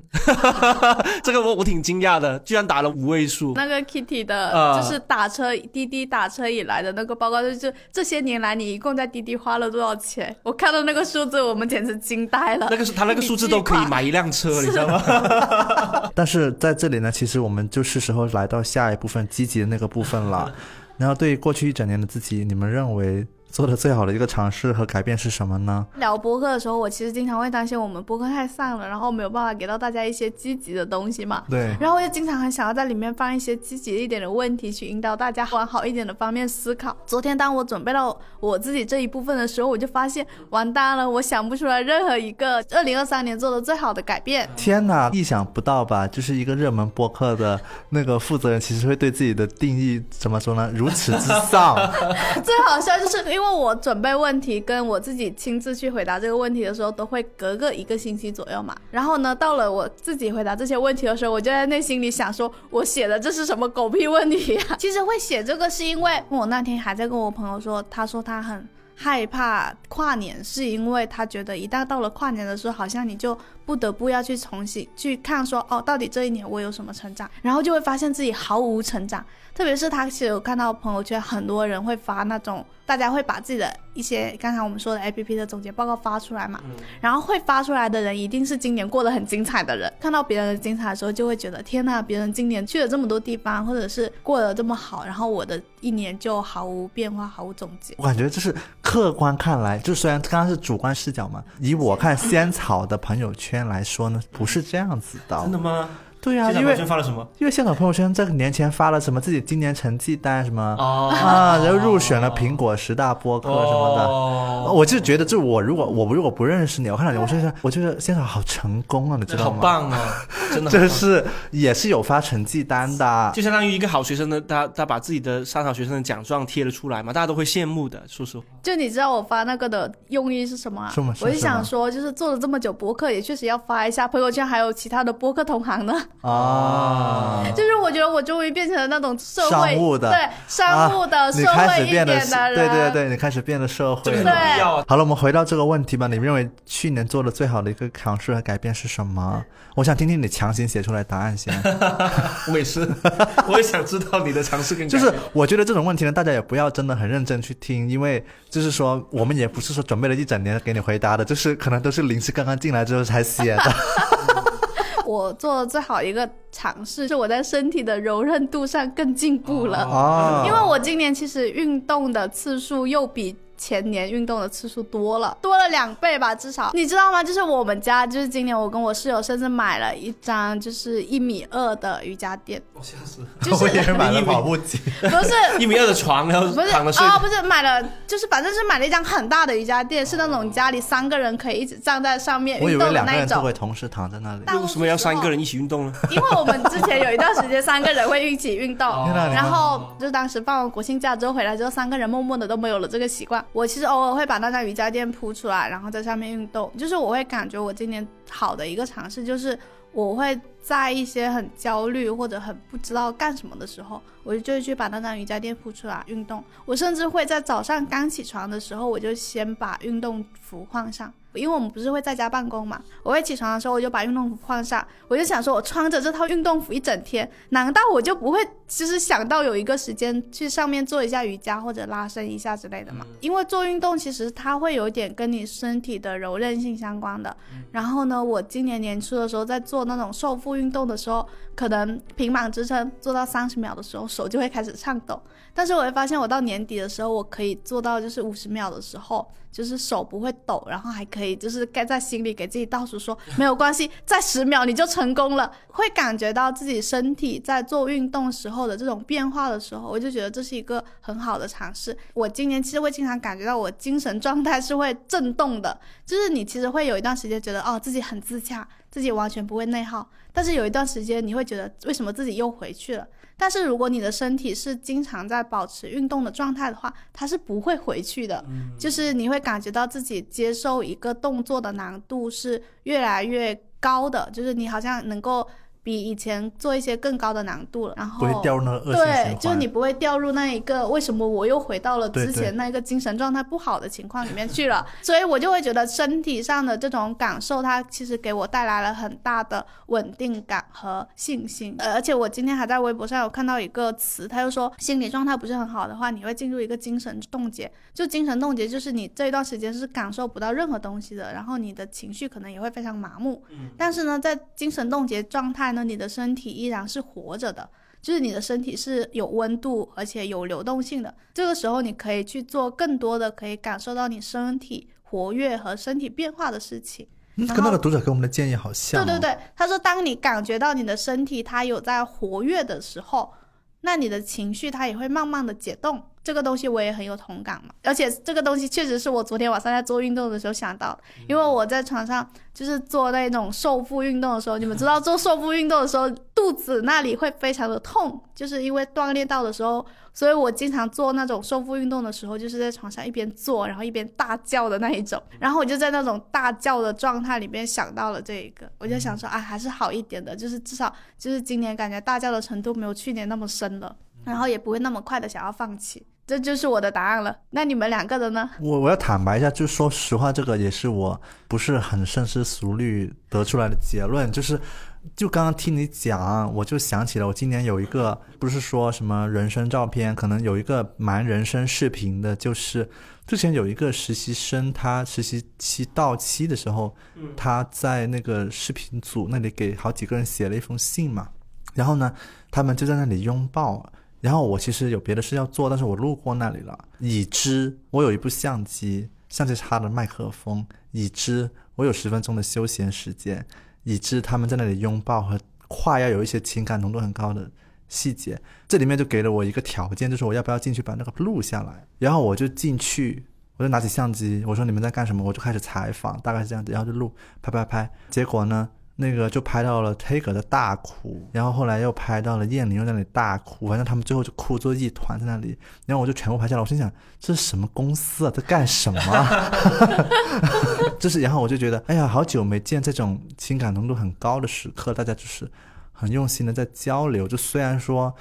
这个我我挺惊讶的，居然打了五位数。那个 Kitty 的，啊就是打车滴滴打车以来的那个报告，就是这些年来你一共在滴滴花了多少钱？我看到那个数字，我们简直惊呆了。那个是他那个数字都可以买一辆车，你知道吗？但是在这里呢，其实我们就是时候来到下一部分积极的那个部分了。然后对于过去一整年的自己，你们认为做的最好的一个尝试和改变是什么呢？聊播客的时候，我其实经常会担心我们播客太散了，然后没有办法给到大家一些积极的东西嘛。对，然后我就经常很想要在里面放一些积极一点的问题，去引导大家往好一点的方面思考。昨天当我准备到我自己这一部分的时候，我就发现完蛋了，我想不出来任何一个二零二三年做的最好的改变。天哪，意想不到吧？就是一个热门播客的那个负责人，其实会对自己的定义怎么说呢？如此之丧。最好笑就是因为因为我准备问题跟我自己亲自去回答这个问题的时候，都会隔个一个星期左右嘛。然后呢，到了我自己回答这些问题的时候，我就在内心里想说，我写的这是什么狗屁问题呀、其实会写这个是因为我那天还在跟我朋友说，他说他很。害怕跨年是因为他觉得一旦到了跨年的时候，好像你就不得不要去重新去看说，哦，到底这一年我有什么成长，然后就会发现自己毫无成长。特别是他其实有看到朋友圈，很多人会发那种，大家会把自己的一些刚才我们说的 A P P 的总结报告发出来嘛，然后会发出来的人一定是今年过得很精彩的人，看到别人的精彩的时候，就会觉得天呐，别人今年去了这么多地方，或者是过得这么好，然后我的一年就毫无变化，毫无总结。我感觉就是客观看来，就虽然刚刚是主观视角嘛，以我看仙草的朋友圈来说呢，不是这样子的。真的吗？对啊，因为发了什么？因为现场朋友圈这个年前发了什么自己今年成绩单什么、哦啊，然后入选了苹果十大播客什么的。哦，我就觉得，就我如果我如果不认识你，我看到你，我就觉得我觉得现场好成功啊，你知道吗好？棒啊，真的好棒。这是也是有发成绩单的，就相当于一个好学生的，他他把自己的上好学生的奖状贴了出来嘛，大家都会羡慕的。说实话，就你知道我发那个的用意是什么啊？什么是我就想说，就是做了这么久播客，也确实要发一下朋友圈，还有其他的播客同行呢。啊。就是我觉得我终于变成了那种社会商务的对商务的、啊、社会一点始变得的人，对对对，你开始变得社会了。有必要啊。好了，我们回到这个问题吧。你认为去年做的最好的一个尝试和改变是什么？我想听听你强行写出来答案先。我也是，我也想知道你的尝试跟就是我觉得这种问题呢，大家也不要真的很认真去听，因为就是说我们也不是说准备了一整年给你回答的，就是可能都是临时刚刚进来之后才写的。我做的最好一个尝试是我在身体的柔韧度上更进步了。哦，因为我今年其实运动的次数又比前年运动的次数多了，多了两倍吧，至少你知道吗？就是我们家，就是今年我跟我室友甚至买了一张就是一米二的瑜伽垫，我吓死了，就是我以为买了跑步机。不是 一米二的床，然后不是。啊、不是买了，就是反正是买了一张很大的瑜伽垫，是那种家里三个人可以一直站在上面我以运为两个人都动的那一种。会同时躺在那里。那为什么要三个人一起运动呢？因为我们之前有一段时间三个人会一起运动，然后就当时放完国庆假之后回来之后，三个人默默的都没有了这个习惯。我其实偶尔会把那张瑜伽垫铺出来，然后在上面运动。就是我会感觉我今年好的一个尝试，就是我会在一些很焦虑或者很不知道干什么的时候，我就会去把那张瑜伽垫铺出来运动。我甚至会在早上刚起床的时候，我就先把运动服换上。因为我们不是会在家办公嘛，我会起床的时候我就把运动服换上，我就想说，我穿着这套运动服一整天，难道我就不会就是想到有一个时间去上面做一下瑜伽或者拉伸一下之类的嘛？因为做运动其实它会有点跟你身体的柔韧性相关的。然后呢，我今年年初的时候在做那种瘦腹运动的时候，可能平板支撑做到三十秒的时候，手就会开始颤抖。但是我会发现，我到年底的时候，我可以做到就是五十秒的时候，就是手不会抖，然后还可以就是该在心里给自己倒数说没有关系，再十秒你就成功了。会感觉到自己身体在做运动时候的这种变化的时候，我就觉得这是一个很好的尝试。我今年其实会经常感觉到我精神状态是会震动的，就是你其实会有一段时间觉得哦自己很自洽，自己完全不会内耗，但是有一段时间你会觉得为什么自己又回去了。但是如果你的身体是经常在保持运动的状态的话，它是不会回去的。就是你会感觉到自己接受一个动作的难度是越来越高的，就是你好像能够比以前做一些更高的难度了，然后不会掉入那个恶性循对，就是你不会掉入那一个为什么我又回到了之前那个精神状态不好的情况里面去了，所以我就会觉得身体上的这种感受，它其实给我带来了很大的稳定感和信心。呃而且我今天还在微博上有看到一个词，他就说心理状态不是很好的话，你会进入一个精神冻结。就精神冻结，就是你这一段时间是感受不到任何东西的，然后你的情绪可能也会非常麻木。但是呢，在精神冻结状态呢，你的身体依然是活着的。就是你的身体是有温度，而且有流动性的。这个时候，你可以去做更多的可以感受到你身体活跃和身体变化的事情。嗯跟那个读者给我们的建议好像、哦。对对对，他说，当你感觉到你的身体它有在活跃的时候，那你的情绪它也会慢慢的解冻。这个东西我也很有同感嘛，而且这个东西确实是我昨天晚上在做运动的时候想到的，因为我在床上就是做那种瘦腹运动的时候，你们知道做瘦腹运动的时候，肚子那里会非常的痛，就是因为锻炼到的时候，所以我经常做那种收腹运动的时候，就是在床上一边做，然后一边大叫的那一种，然后我就在那种大叫的状态里面想到了这一个，我就想说，啊，还是好一点的，就是至少就是今年感觉大叫的程度没有去年那么深了，然后也不会那么快的想要放弃。这就是我的答案了。那你们两个的呢？我我要坦白一下，就说实话，这个也是我不是很深思熟虑得出来的结论，就是。就刚刚听你讲，我就想起了我今年有一个，不是说什么人生照片，可能有一个蛮人生视频的，就是之前有一个实习生，他实习期到期的时候，他在那个视频组那里给好几个人写了一封信嘛，然后呢，他们就在那里拥抱，然后我其实有别的事要做，但是我路过那里了，已知我有一部相机，相机插的麦克风，已知我有十分钟的休闲时间。以致他们在那里拥抱和快要有一些情感浓度很高的细节，这里面就给了我一个条件，就是我要不要进去把那个录下来。然后我就进去，我就拿起相机，我说你们在干什么？我就开始采访，大概是这样子，然后就录，拍拍拍。结果呢？那个就拍到了 taker 的大哭，然后后来又拍到了燕玲又在那里大哭，反正他们最后就哭作一团在那里，然后我就全部拍下来。我心想这是什么公司啊，在干什么？就是，然后我就觉得，哎呀，好久没见这种情感浓度很高的时刻，大家就是很用心的在交流。就虽然说。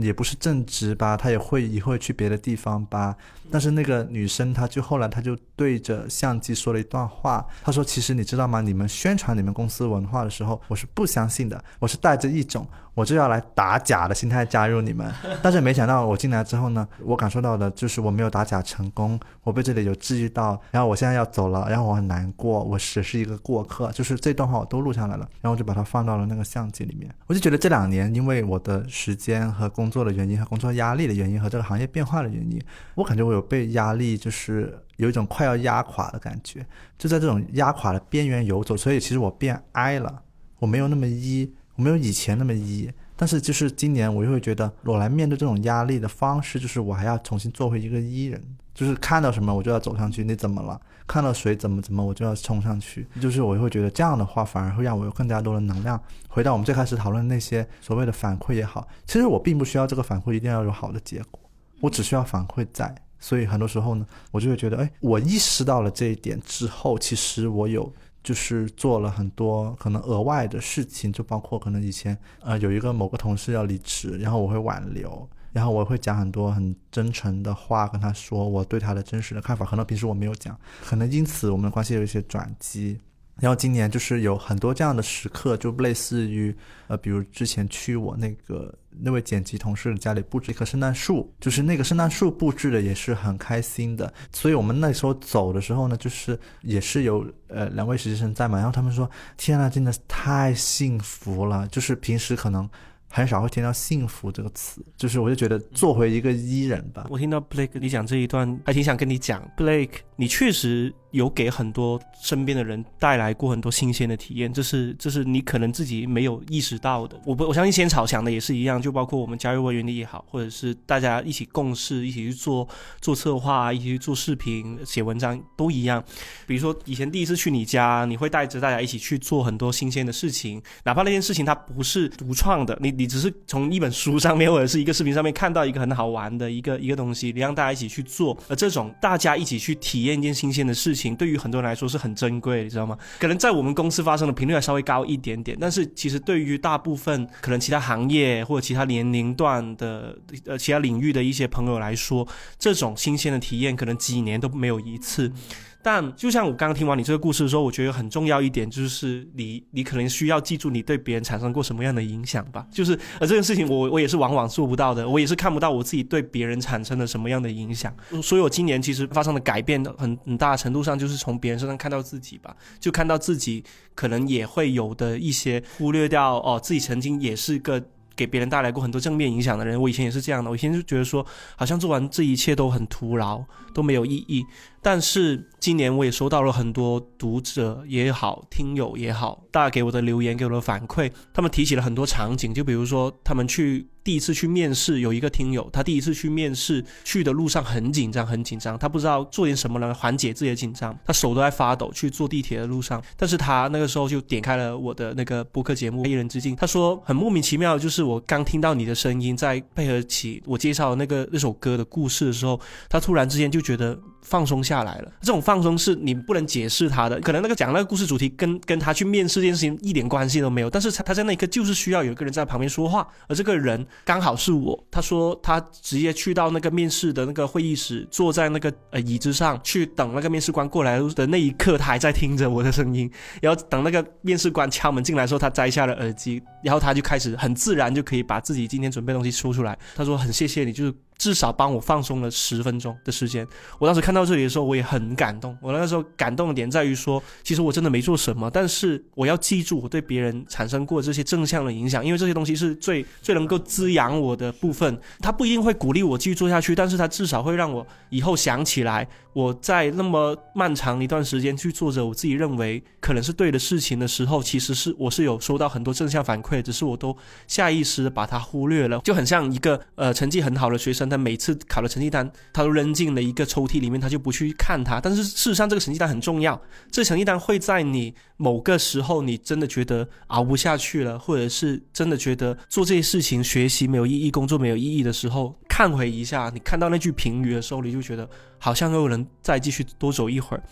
也不是正直吧，他也会也会去别的地方吧。但是那个女生，她就后来她就对着相机说了一段话，她说：“其实你知道吗？你们宣传你们公司文化的时候，我是不相信的，我是带着一种。”我就要来打假的心态加入你们，但是没想到我进来之后呢，我感受到的就是我没有打假成功，我被这里有治愈到，然后我现在要走了，然后我很难过，我只是一个过客，就是这段话我都录下来了，然后我就把它放到了那个相机里面。我就觉得这两年因为我的时间和工作的原因和工作压力的原因和这个行业变化的原因，我感觉我有被压力，就是有一种快要压垮的感觉，就在这种压垮的边缘游走，所以其实我变 I 了，我没有那么一。我没有以前那么一，但是就是今年我又会觉得，我来面对这种压力的方式，就是我还要重新做回一个伊人，就是看到什么我就要走上去，你怎么了？看到谁怎么怎么我就要冲上去，就是我会觉得这样的话反而会让我有更加多的能量。回到我们最开始讨论那些所谓的反馈也好，其实我并不需要这个反馈一定要有好的结果，我只需要反馈在。所以很多时候呢，我就会觉得，哎，我意识到了这一点之后，其实我有。就是做了很多可能额外的事情，就包括可能以前呃有一个某个同事要离职，然后我会挽留，然后我会讲很多很真诚的话跟他说我对他的真实的看法，可能平时我没有讲，可能因此我们的关系有一些转机。然后今年就是有很多这样的时刻，就类似于，呃，比如之前去我那个那位剪辑同事家里布置一棵圣诞树，就是那个圣诞树布置的也是很开心的。所以我们那时候走的时候呢，就是也是有呃两位实习生在嘛，然后他们说：“天呐，真的太幸福了！”就是平时可能。很少会听到“幸福”这个词，就是我就觉得做回一个伊人吧。我听到 Blake 你讲这一段，还挺想跟你讲，Blake，你确实有给很多身边的人带来过很多新鲜的体验，这是这是你可能自己没有意识到的。我不我相信仙草想的也是一样，就包括我们加入会员的也好，或者是大家一起共事，一起去做做策划，一起去做视频、写文章都一样。比如说以前第一次去你家，你会带着大家一起去做很多新鲜的事情，哪怕那件事情它不是独创的，你。你只是从一本书上面或者是一个视频上面看到一个很好玩的一个一个东西，你让大家一起去做，而这种大家一起去体验一件新鲜的事情，对于很多人来说是很珍贵，你知道吗？可能在我们公司发生的频率还稍微高一点点，但是其实对于大部分可能其他行业或者其他年龄段的呃其他领域的一些朋友来说，这种新鲜的体验可能几年都没有一次。但就像我刚刚听完你这个故事的时候，我觉得很重要一点就是你，你可能需要记住你对别人产生过什么样的影响吧。就是，呃这件事情我我也是往往做不到的，我也是看不到我自己对别人产生了什么样的影响。所以我今年其实发生的改变，很很大程度上就是从别人身上看到自己吧，就看到自己可能也会有的一些忽略掉哦，自己曾经也是个。给别人带来过很多正面影响的人，我以前也是这样的。我以前就觉得说，好像做完这一切都很徒劳，都没有意义。但是今年我也收到了很多读者也好，听友也好，大家给我的留言，给我的反馈，他们提起了很多场景，就比如说他们去。第一次去面试，有一个听友，他第一次去面试，去的路上很紧张，很紧张，他不知道做点什么来缓解自己的紧张，他手都在发抖。去坐地铁的路上，但是他那个时候就点开了我的那个播客节目《一人之境》，他说很莫名其妙，就是我刚听到你的声音，在配合起我介绍那个那首歌的故事的时候，他突然之间就觉得放松下来了。这种放松是你不能解释他的，可能那个讲那个故事主题跟跟他去面试这件事情一点关系都没有，但是他他在那一刻就是需要有一个人在旁边说话，而这个人刚好是我。他说他直接去到那个面试的那个会议室，坐在那个呃椅子上去等那个面试官过来的那一刻，他还在听着我的声音，然后等那个面试官敲门进来的时候，他摘下了耳机，然后他就开始很自然就可以把自己今天准备东西说出来。他说很谢谢你，就是。至少帮我放松了十分钟的时间。我当时看到这里的时候，我也很感动。我那个时候感动的点在于说，其实我真的没做什么，但是我要记住我对别人产生过这些正向的影响，因为这些东西是最最能够滋养我的部分。它不一定会鼓励我继续做下去，但是它至少会让我以后想起来，我在那么漫长一段时间去做着我自己认为可能是对的事情的时候，其实是我是有收到很多正向反馈，只是我都下意识的把它忽略了，就很像一个呃成绩很好的学生。他每次考的成绩单，他都扔进了一个抽屉里面，他就不去看它。但是事实上，这个成绩单很重要。这成绩单会在你某个时候，你真的觉得熬不下去了，或者是真的觉得做这些事情、学习没有意义、工作没有意义的时候，看回一下，你看到那句评语的时候，你就觉得好像又能再继续多走一会儿。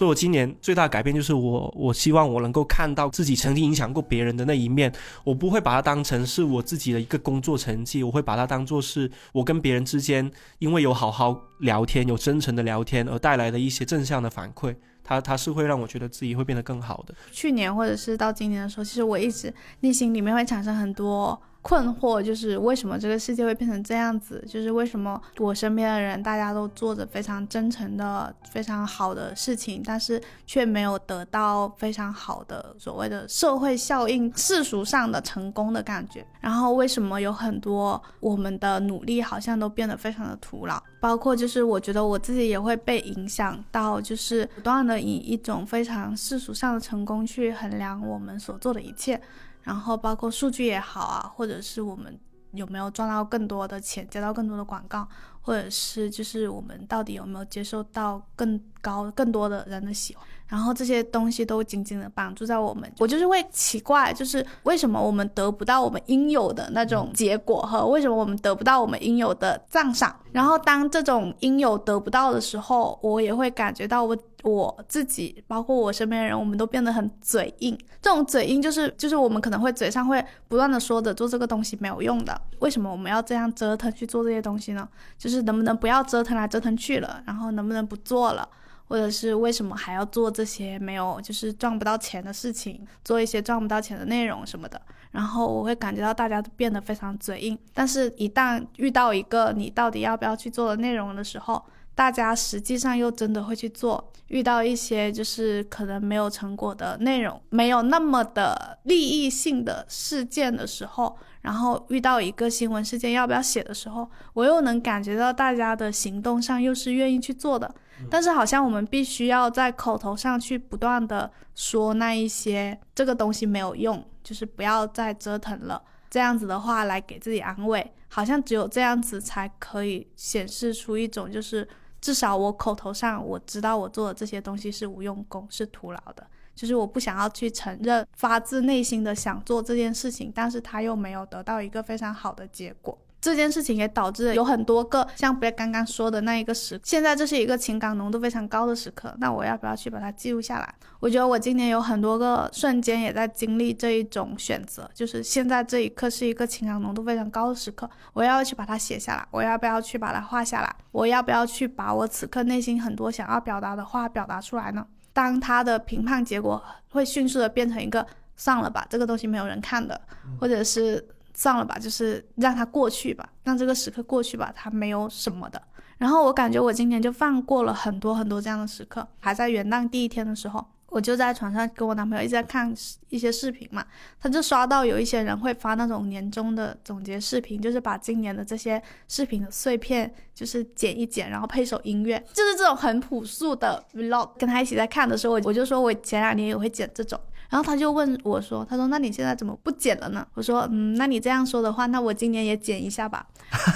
所以，我今年最大的改变就是我，我希望我能够看到自己曾经影响过别人的那一面。我不会把它当成是我自己的一个工作成绩，我会把它当做是我跟别人之间，因为有好好聊天、有真诚的聊天而带来的一些正向的反馈。它，它是会让我觉得自己会变得更好的。去年或者是到今年的时候，其实我一直内心里面会产生很多。困惑就是为什么这个世界会变成这样子？就是为什么我身边的人大家都做着非常真诚的、非常好的事情，但是却没有得到非常好的所谓的社会效应、世俗上的成功的感觉。然后为什么有很多我们的努力好像都变得非常的徒劳？包括就是我觉得我自己也会被影响到，就是不断的以一种非常世俗上的成功去衡量我们所做的一切。然后包括数据也好啊，或者是我们有没有赚到更多的钱，接到更多的广告，或者是就是我们到底有没有接受到更高、更多的人的喜欢。然后这些东西都紧紧的绑住在我们，我就是会奇怪，就是为什么我们得不到我们应有的那种结果，和为什么我们得不到我们应有的赞赏。然后当这种应有得不到的时候，我也会感觉到我我自己，包括我身边的人，我们都变得很嘴硬。这种嘴硬就是就是我们可能会嘴上会不断的说着做这个东西没有用的，为什么我们要这样折腾去做这些东西呢？就是能不能不要折腾来折腾去了，然后能不能不做了？或者是为什么还要做这些没有就是赚不到钱的事情，做一些赚不到钱的内容什么的？然后我会感觉到大家都变得非常嘴硬，但是一旦遇到一个你到底要不要去做的内容的时候，大家实际上又真的会去做。遇到一些就是可能没有成果的内容，没有那么的利益性的事件的时候。然后遇到一个新闻事件要不要写的时候，我又能感觉到大家的行动上又是愿意去做的，但是好像我们必须要在口头上去不断的说那一些这个东西没有用，就是不要再折腾了这样子的话来给自己安慰，好像只有这样子才可以显示出一种就是至少我口头上我知道我做的这些东西是无用功是徒劳的。就是我不想要去承认发自内心的想做这件事情，但是他又没有得到一个非常好的结果。这件事情也导致有很多个像不刚刚说的那一个时，现在这是一个情感浓度非常高的时刻。那我要不要去把它记录下来？我觉得我今年有很多个瞬间也在经历这一种选择，就是现在这一刻是一个情感浓度非常高的时刻，我要去把它写下来，我要不要去把它画下来？我要不要去把我此刻内心很多想要表达的话表达出来。呢？当他的评判结果会迅速的变成一个算了吧，这个东西没有人看的，或者是算了吧，就是让它过去吧，让这个时刻过去吧，它没有什么的。然后我感觉我今年就放过了很多很多这样的时刻，还在元旦第一天的时候。我就在床上跟我男朋友一直在看一些视频嘛，他就刷到有一些人会发那种年终的总结视频，就是把今年的这些视频的碎片就是剪一剪，然后配首音乐，就是这种很朴素的 vlog。跟他一起在看的时候，我就说我前两年也会剪这种。然后他就问我说：“他说那你现在怎么不剪了呢？”我说：“嗯，那你这样说的话，那我今年也剪一下吧。”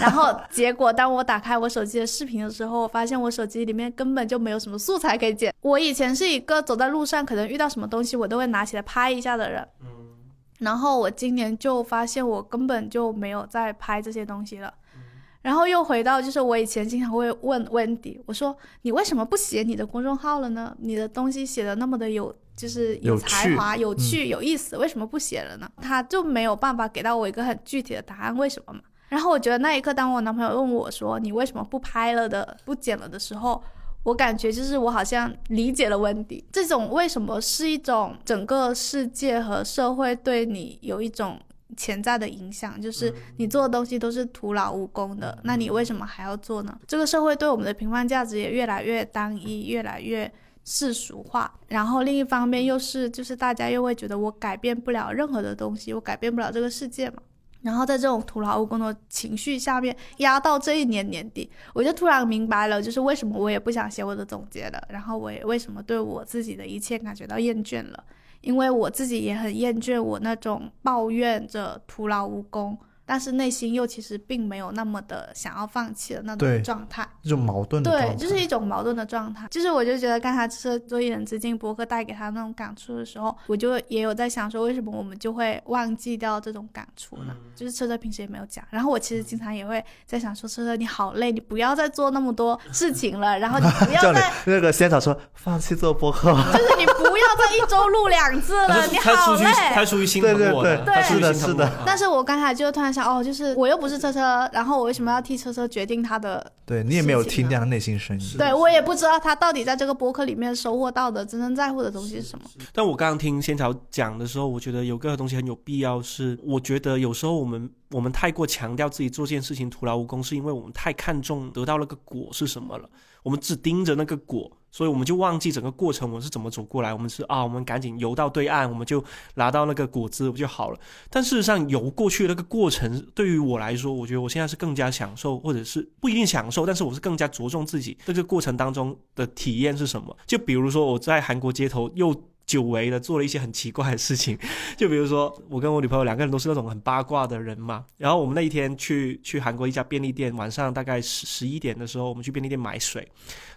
然后结果当我打开我手机的视频的时候，我发现我手机里面根本就没有什么素材可以剪。我以前是一个走在路上可能遇到什么东西我都会拿起来拍一下的人，嗯，然后我今年就发现我根本就没有在拍这些东西了。然后又回到就是我以前经常会问温迪，我说你为什么不写你的公众号了呢？你的东西写的那么的有就是有才华、有趣、有意思，为什么不写了呢？他就没有办法给到我一个很具体的答案，为什么嘛？然后我觉得那一刻，当我男朋友问我说你为什么不拍了的、不剪了的时候，我感觉就是我好像理解了温迪，这种为什么是一种整个世界和社会对你有一种潜在的影响，就是你做的东西都是徒劳无功的，那你为什么还要做呢？这个社会对我们的评判价值也越来越单一，越来越世俗化。然后另一方面又是，就是大家又会觉得我改变不了任何的东西，我改变不了这个世界嘛。然后在这种徒劳无功的情绪下面压到这一年年底，我就突然明白了，就是为什么我也不想写我的总结了，然后我也为什么对我自己的一切感觉到厌倦了，因为我自己也很厌倦我那种抱怨着徒劳无功，但是内心又其实并没有那么的想要放弃的那种状态。这种矛盾的状对，就是一种矛盾的状态。就是我就觉得刚才这做一人之境博客带给他那种感触的时候，我就也有在想说，为什么我们就会忘记掉这种感触呢？就是车车平时也没有讲，然后我其实经常也会在想说，车车你好累，你不要再做那么多事情了，然后你不叫你要再，那个仙草说放弃做博客，就是你不要再一周录两次了，你好他出于心疼我的，对对他属于是的是的。但是我刚才就突然想，哦，就是我又不是车车，然后我为什么要替车车决定他的对你也没有听见他内心声音，对我也不知道他到底在这个播客里面收获到的真正在乎的东西是什么。但我刚刚听仙草讲的时候，我觉得有个东西很有必要是，我觉得有时候我们我们太过强调自己做件事情徒劳无功，是因为我们太看重得到那个果是什么了，我们只盯着那个果，所以我们就忘记整个过程我们是怎么走过来，我们是啊，我们赶紧游到对岸，我们就拿到那个果子就好了。但事实上，游过去那个过程，对于我来说，我觉得我现在是更加享受，或者是不一定享受，但是我是更加着重自己这个过程当中的体验是什么。就比如说我在韩国街头又。久违的做了一些很奇怪的事情，就比如说我跟我女朋友两个人都是那种很八卦的人嘛，然后我们那一天去去韩国一家便利店，晚上大概十十一点的时候，我们去便利店买水，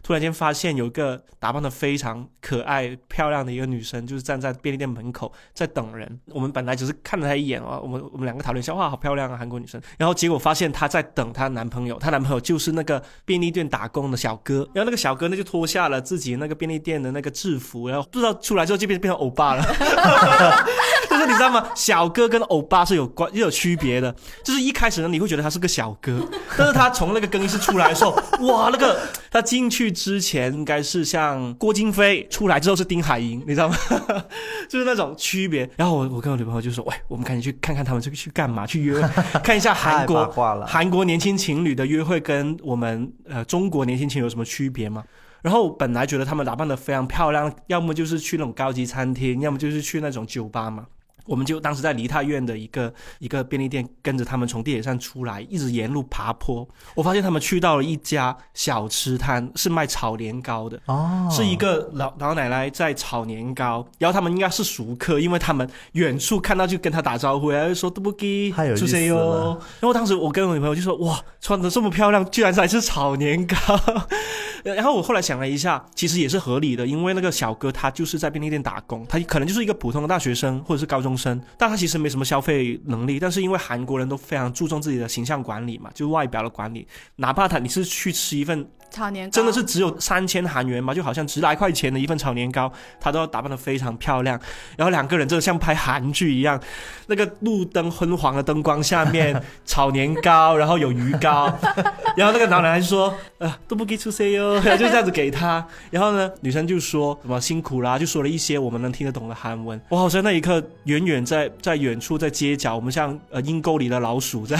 突然间发现有一个打扮的非常可爱漂亮的一个女生，就是站在便利店门口在等人。我们本来只是看了她一眼啊，我们我们两个讨论一下，哇，好漂亮啊，韩国女生。然后结果发现她在等她男朋友，她男朋友就是那个便利店打工的小哥。然后那个小哥呢就脱下了自己那个便利店的那个制服，然后不知道出来之后就变变成欧巴了。就是你知道吗？小哥跟欧巴是有关是有区别的。就是一开始呢，你会觉得他是个小哥，但是他从那个更衣室出来的时候，哇，那个他进去之前应该是像郭京飞，出来之后是丁海寅，你知道吗？就是那种区别。然后我我跟我女朋友就说，喂，我们赶紧去看看他们这个去干嘛，去约 看一下韩国。韩国年轻情侣的约会跟我们呃中国年轻情侣有什么区别吗？然后本来觉得他们打扮的非常漂亮，要么就是去那种高级餐厅，要么就是去那种酒吧嘛。我们就当时在梨泰院的一个一个便利店，跟着他们从地铁站出来，一直沿路爬坡。我发现他们去到了一家小吃摊，是卖炒年糕的。哦，是一个老老奶奶在炒年糕，然后他们应该是熟客，因为他们远处看到就跟他打招呼，然后就说对不起，太有意思出谁哟。然后当时我跟我女朋友就说哇，穿的这么漂亮，居然还是炒年糕。然后我后来想了一下，其实也是合理的，因为那个小哥他就是在便利店打工，他可能就是一个普通的大学生或者是高中生，但他其实没什么消费能力，但是因为韩国人都非常注重自己的形象管理嘛，就外表的管理，哪怕他你是去吃一份炒年糕。真的是只有三千韩元嘛，就好像十来块钱的一份炒年糕，他都要打扮的非常漂亮，然后两个人真的像拍韩剧一样，那个路灯昏黄的灯光下面 炒年糕，然后有鱼糕，然后那个老奶奶就说呃都不给出 C 哟，然后就这样子给他，然后呢女生就说什么辛苦啦，就说了一些我们能听得懂的韩文，我好像那一刻远远在在远处在街角，我们像呃阴沟里的老鼠在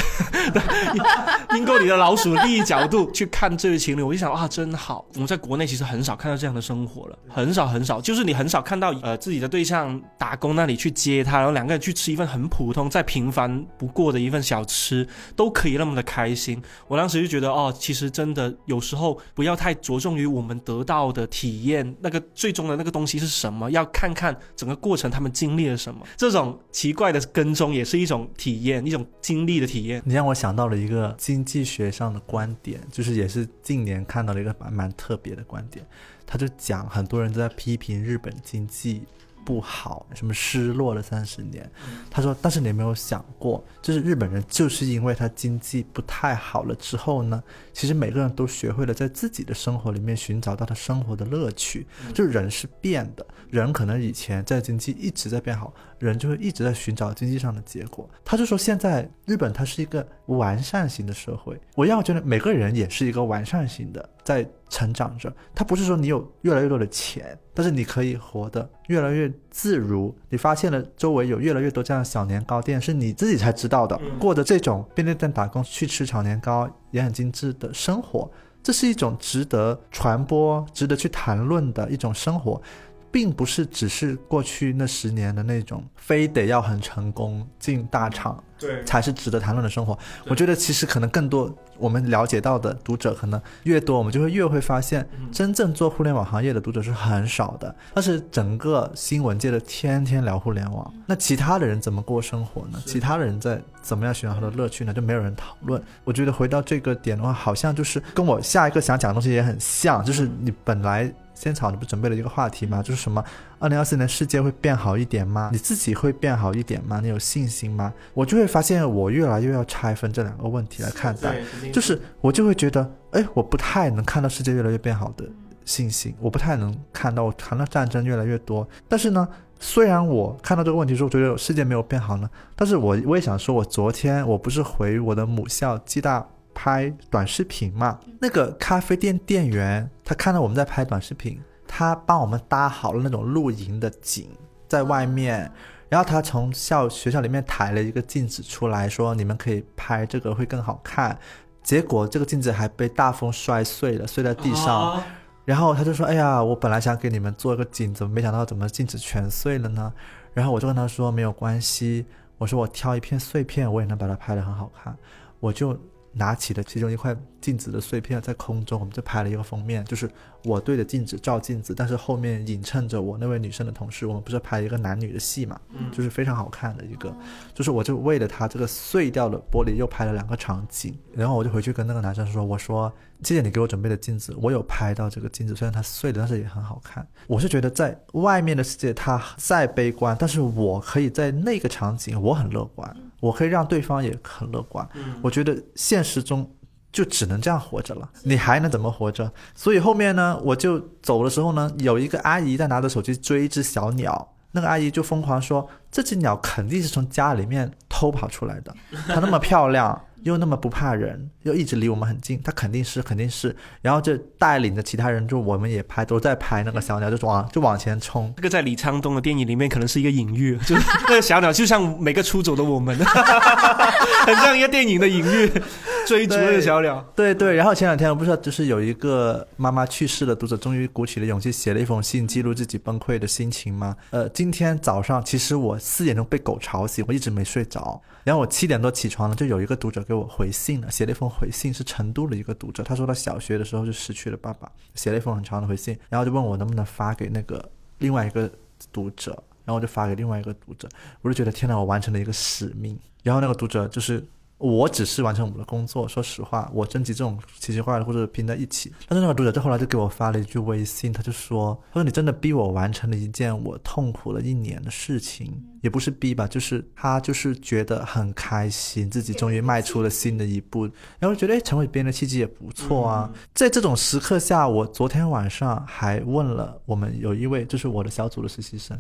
阴沟里的老鼠利益角度去看这对情侣，我就想啊，真好。我们在国内其实很少看到这样的生活了，很少很少，就是你很少看到呃自己的对象打工那里去接他，然后两个人去吃一份很普通再平凡不过的一份小吃，都可以那么的开心。我当时就觉得哦，其实真的有时候不要太着重于我们得到的体验，那个最终的那个东西是什么，要看看整个过程他们经历了什么。这种奇怪的跟踪也是一种体验，一种经历的体验。你让我想到了一个经济学上的观点，就是也是近年看到了一个蛮蛮特别的观点，他就讲很多人都在批评日本经济不好，什么失落了三十年。他说，但是你有没有想过，就是日本人就是因为他经济不太好了之后呢，其实每个人都学会了在自己的生活里面寻找到他生活的乐趣。就人是变的，人可能以前在经济一直在变好，人就会一直在寻找经济上的结果。他就说，现在日本它是一个完善型的社会，我要觉得每个人也是一个完善型的，在成长着。他不是说你有越来越多的钱，但是你可以活得越来越自如。你发现了周围有越来越多这样的小年糕店，是你自己才知道的，过着这种便利店打工去吃炒年糕也很精致的生活。这是一种值得传播、值得去谈论的一种生活，并不是只是过去那十年的那种非得要很成功进大厂对才是值得谈论的生活。我觉得其实可能更多我们了解到的读者可能越多，我们就会越会发现，真正做互联网行业的读者是很少的。但是整个新闻界的天天聊互联网，那其他的人怎么过生活呢？其他的人在怎么样寻找他的乐趣呢？就没有人讨论。我觉得回到这个点的话，好像就是跟我下一个想讲的东西也很像，就是你本来。仙草，你不准备了一个话题吗？就是什么，二零二四年世界会变好一点吗？你自己会变好一点吗？你有信心吗？我就会发现，我越来越要拆分这两个问题来看待，就是我就会觉得，哎，我不太能看到世界越来越变好的信心，我不太能看到我谈到战争越来越多。但是呢，虽然我看到这个问题之后，觉得世界没有变好呢，但是我我也想说，我昨天我不是回我的母校暨大。拍短视频嘛，那个咖啡店店员他看到我们在拍短视频，他帮我们搭好了那种露营的景在外面，然后他从校学校里面抬了一个镜子出来说你们可以拍这个会更好看，结果这个镜子还被大风摔碎了，碎在地上，然后他就说哎呀，我本来想给你们做一个景，怎么没想到怎么镜子全碎了呢？然后我就跟他说没有关系，我说我挑一片碎片，我也能把它拍得很好看，我就。拿起了其中一块镜子的碎片，在空中，我们就拍了一个封面，就是我对着镜子照镜子，但是后面映衬着我那位女生的同事，我们不是拍了一个男女的戏嘛，嗯，就是非常好看的一个，就是我就为了他这个碎掉的玻璃又拍了两个场景，然后我就回去跟那个男生说，我说谢谢你给我准备的镜子，我有拍到这个镜子，虽然它碎了，但是也很好看。我是觉得在外面的世界它再悲观，但是我可以在那个场景我很乐观。我可以让对方也很乐观。我觉得现实中就只能这样活着了，你还能怎么活着？所以后面呢，我就走的时候呢，有一个阿姨在拿着手机追一只小鸟，那个阿姨就疯狂说：“这只鸟肯定是从家里面偷跑出来的，它那么漂亮。”又那么不怕人，又一直离我们很近，他肯定是肯定是，然后就带领着其他人，就我们也拍，都在拍那个小鸟，就往就往前冲。这个在李沧东的电影里面可能是一个隐喻，就是 那个小鸟就像每个出走的我们，很像一个电影的隐喻，追逐那个小鸟。对对，然后前两天我不知道就是有一个妈妈去世的读者，终于鼓起了勇气写了一封信，记录自己崩溃的心情吗？呃，今天早上其实我四点钟被狗吵醒，我一直没睡着，然后我七点多起床了，就有一个读者给我我回信了，写了一封回信，是成都的一个读者。他说他小学的时候就失去了爸爸，写了一封很长的回信，然后就问我能不能发给那个另外一个读者，然后我就发给另外一个读者。我就觉得天呐，我完成了一个使命。然后那个读者就是。我只是完成我的工作，说实话，我征集这种奇奇怪怪的或者拼在一起。但是那个读者就后来就给我发了一句微信，他就说：“他说你真的逼我完成了一件我痛苦了一年的事情，也不是逼吧，就是他就是觉得很开心，自己终于迈出了新的一步，然后觉得哎，成为别人的契机也不错啊。在这种时刻下，我昨天晚上还问了我们有一位就是我的小组的实习生。”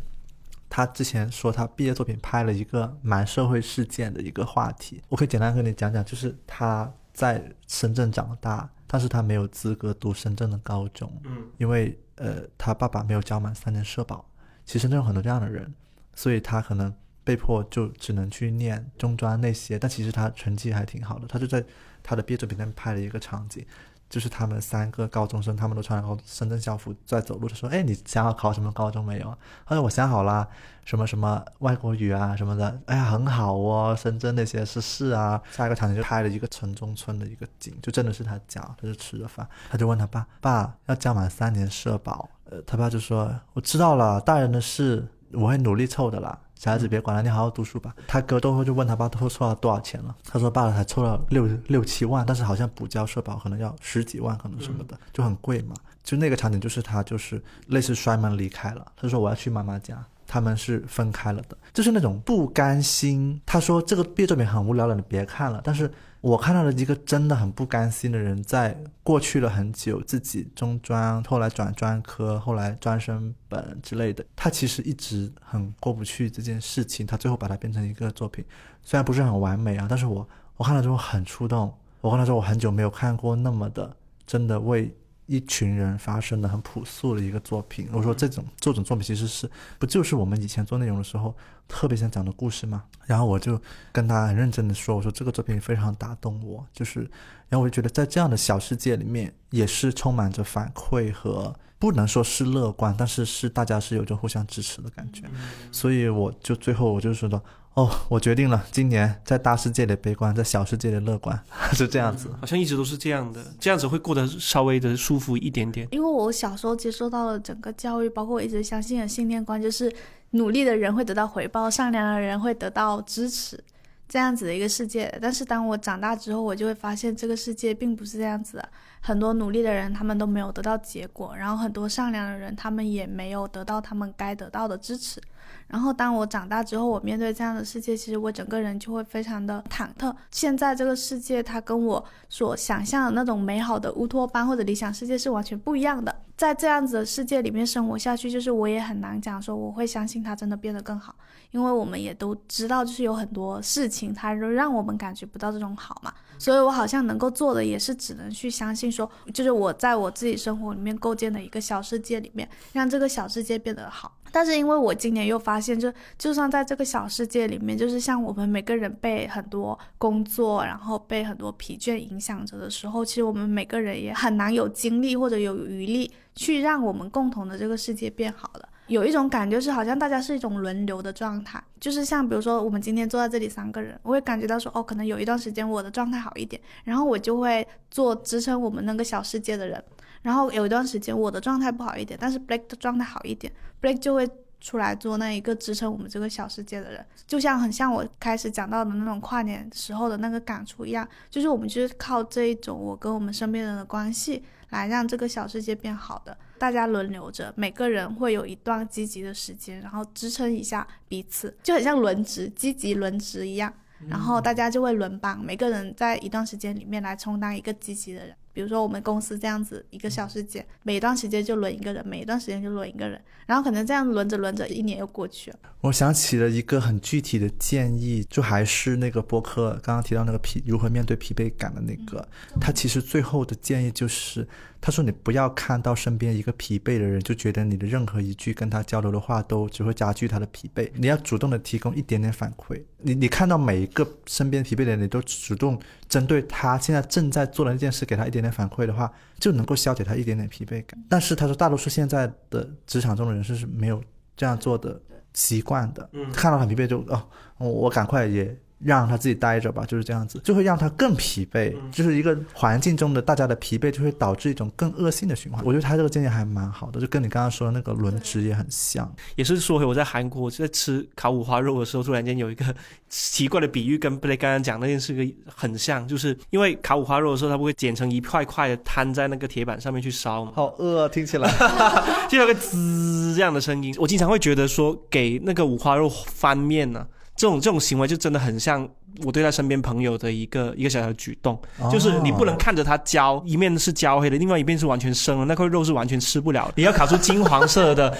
他之前说他毕业作品拍了一个蛮社会事件的一个话题，我可以简单跟你讲讲，就是他在深圳长大，但是他没有资格读深圳的高中，嗯，因为呃他爸爸没有交满三年社保，其实深圳有很多这样的人，所以他可能被迫就只能去念中专那些，但其实他成绩还挺好的，他就在他的毕业作品里面拍了一个场景。就是他们三个高中生，他们都穿了深圳校服在走路。他说：“哎，你想好考什么高中没有？”他说：“我想好了，什么什么外国语啊什么的。”哎呀，很好哦，深圳那些是是啊。下一个场景就拍了一个城中村的一个景，就真的是他家，他就吃着饭，他就问他爸：“爸，要交满三年社保？”呃，他爸就说：“我知道了，大人的事我会努力凑的啦。”小孩子别管了，你好好读书吧。他哥都会就问他爸，都凑了多少钱了？他说爸才凑了六六七万，但是好像补交社保可能要十几万，可能什么的，就很贵嘛。就那个场景，就是他就是类似摔门离开了。他说我要去妈妈家，他们是分开了的，就是那种不甘心。他说这个毕业作品很无聊了，你别看了。但是我看到了一个真的很不甘心的人，在过去了很久，自己中专，后来转专科，后来专升本之类的，他其实一直很过不去这件事情，他最后把它变成一个作品，虽然不是很完美啊，但是我我看了之后很触动。我跟他说，我很久没有看过那么的真的为一群人发生的很朴素的一个作品。我说这种这种作品其实是不就是我们以前做内容的时候特别想讲的故事吗？然后我就跟他很认真的说，我说这个作品非常打动我，就是，然后我就觉得在这样的小世界里面，也是充满着反馈和不能说是乐观，但是是大家是有着互相支持的感觉。所以我就最后我就说到。哦，我决定了，今年在大世界里悲观，在小世界里乐观，是这样子。好像一直都是这样的，这样子会过得稍微的舒服一点点。因为我小时候接受到了整个教育，包括我一直相信的信念观，就是努力的人会得到回报，善良的人会得到支持，这样子的一个世界。但是当我长大之后，我就会发现这个世界并不是这样子的。很多努力的人，他们都没有得到结果，然后很多善良的人，他们也没有得到他们该得到的支持。然后当我长大之后，我面对这样的世界，其实我整个人就会非常的忐忑。现在这个世界，它跟我所想象的那种美好的乌托邦或者理想世界是完全不一样的。在这样子的世界里面生活下去，就是我也很难讲说我会相信它真的变得更好，因为我们也都知道，就是有很多事情它都让我们感觉不到这种好嘛。所以我好像能够做的也是只能去相信说，就是我在我自己生活里面构建的一个小世界里面，让这个小世界变得好。但是因为我今年又发现，就就算在这个小世界里面，就是像我们每个人被很多工作，然后被很多疲倦影响着的时候，其实我们每个人也很难有精力或者有余力去让我们共同的这个世界变好了。有一种感觉是，好像大家是一种轮流的状态，就是像比如说我们今天坐在这里三个人，我会感觉到说，哦，可能有一段时间我的状态好一点，然后我就会做支撑我们那个小世界的人。然后有一段时间我的状态不好一点，但是 Blake 的状态好一点，Blake 就会出来做那一个支撑我们这个小世界的人，就像很像我开始讲到的那种跨年时候的那个感触一样，就是我们就是靠这一种我跟我们身边人的关系来让这个小世界变好的，大家轮流着，每个人会有一段积极的时间，然后支撑一下彼此，就很像轮值，积极轮值一样，然后大家就会轮班，每个人在一段时间里面来充当一个积极的人。比如说我们公司这样子一个小时结，每一段时间就轮一个人，每一段时间就轮一个人，然后可能这样轮着轮着，一年又过去了。我想起了一个很具体的建议，就还是那个播客刚刚提到那个疲如何面对疲惫感的那个，他其实最后的建议就是，他说你不要看到身边一个疲惫的人，就觉得你的任何一句跟他交流的话都只会加剧他的疲惫，你要主动的提供一点点反馈。你你看到每一个身边疲惫的人，你都主动针对他现在正在做的那件事给他一点点反馈的话，就能够消解他一点点疲惫感。但是他说，大多数现在的职场中的人士是没有这样做的习惯的，嗯看到很疲惫就哦，我我赶快也让他自己待着吧，就是这样子，就会让他更疲惫，就是一个环境中的大家的疲惫就会导致一种更恶性的循环。我觉得他这个建议还蛮好的，就跟你刚刚说的那个轮值也很像。也是说回我在韩国在吃烤五花肉的时候，突然间有一个奇怪的比喻，跟 Blake 刚刚讲那件事个很像，就是因为烤五花肉的时候，它不会剪成一块块的摊在那个铁板上面去烧嘛，好饿，听起来。就有个滋这样的声音。我经常会觉得说，给那个五花肉翻面呢、这种这种行为就真的很像我对待身边朋友的一个一个小小的举动，就是你不能看着它焦，一面是焦黑的，另外一面是完全生的，那块肉是完全吃不了的。你要烤出金黄色的、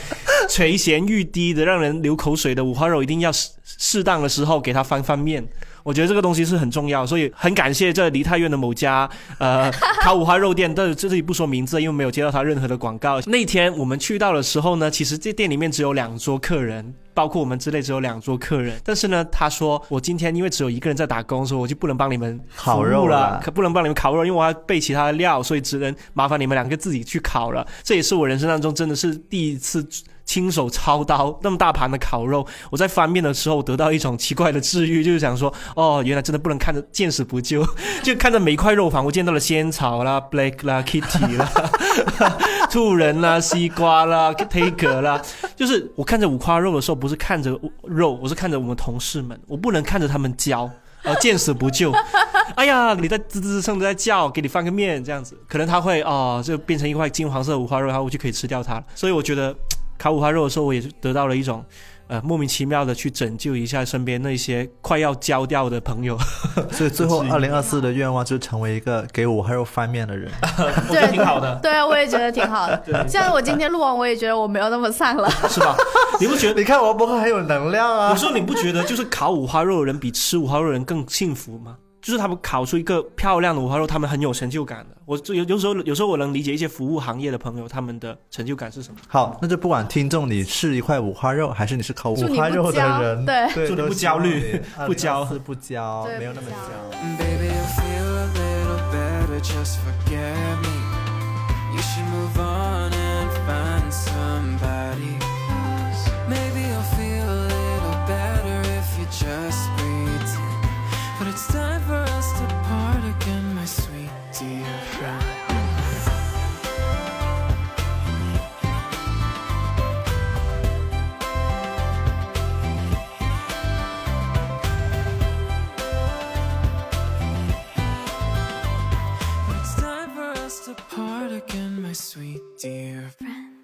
垂涎欲滴的、让人流口水的五花肉，一定要适适当的时候给它翻翻面。我觉得这个东西是很重要，所以很感谢这梨泰院的某家呃烤五花肉店，但是这里不说名字，因为没有接到他任何的广告。那天我们去到的时候呢，其实这店里面只有两桌客人。包括我们之类只有两桌客人，但是呢，他说我今天因为只有一个人在打工，所以我就不能帮你们烤肉了可不能帮你们烤肉，因为我要备其他的料，所以只能麻烦你们两个自己去烤了。这也是我人生当中真的是第一次亲手操刀那么大盘的烤肉。我在翻面的时候得到一种奇怪的治愈，就是想说，哦，原来真的不能看着见死不救，就看着每一块肉，仿佛见到了仙草啦、Blake 啦、Kitty 啦、兔人啦、西瓜啦、Taker 啦，就是我看着五花肉的时候，不是看着肉，我是看着我们同事们，我不能看着他们焦。啊，见死不救。哎呀，你在吱吱声的在叫，给你翻个面这样子，可能他会哦，就变成一块金黄色的五花肉，然后我就可以吃掉它了。所以我觉得 烤五花肉的时候，我也是得到了一种呃莫名其妙的去拯救一下身边那些快要焦掉的朋友，所以最后 二零二四的愿望就是成为一个给我还有翻面的人。我觉得挺好的，对啊，我也觉得挺好的。像我今天录完，我也觉得我没有那么丧了。是吧？你不觉得？你看我博客很有能量啊有！时候你不觉得就是烤五花肉的人比吃五花肉的人更幸福吗？就是他们烤出一个漂亮的五花肉，他们很有成就感的。我就有有时候有时候我能理解一些服务行业的朋友他们的成就感是什么。好，那就不管听众你是一块五花肉，还是你是烤五花肉的人，对对，祝你不焦虑。你不焦2024不焦，对没有那么不焦 apart again, my sweet dear friend.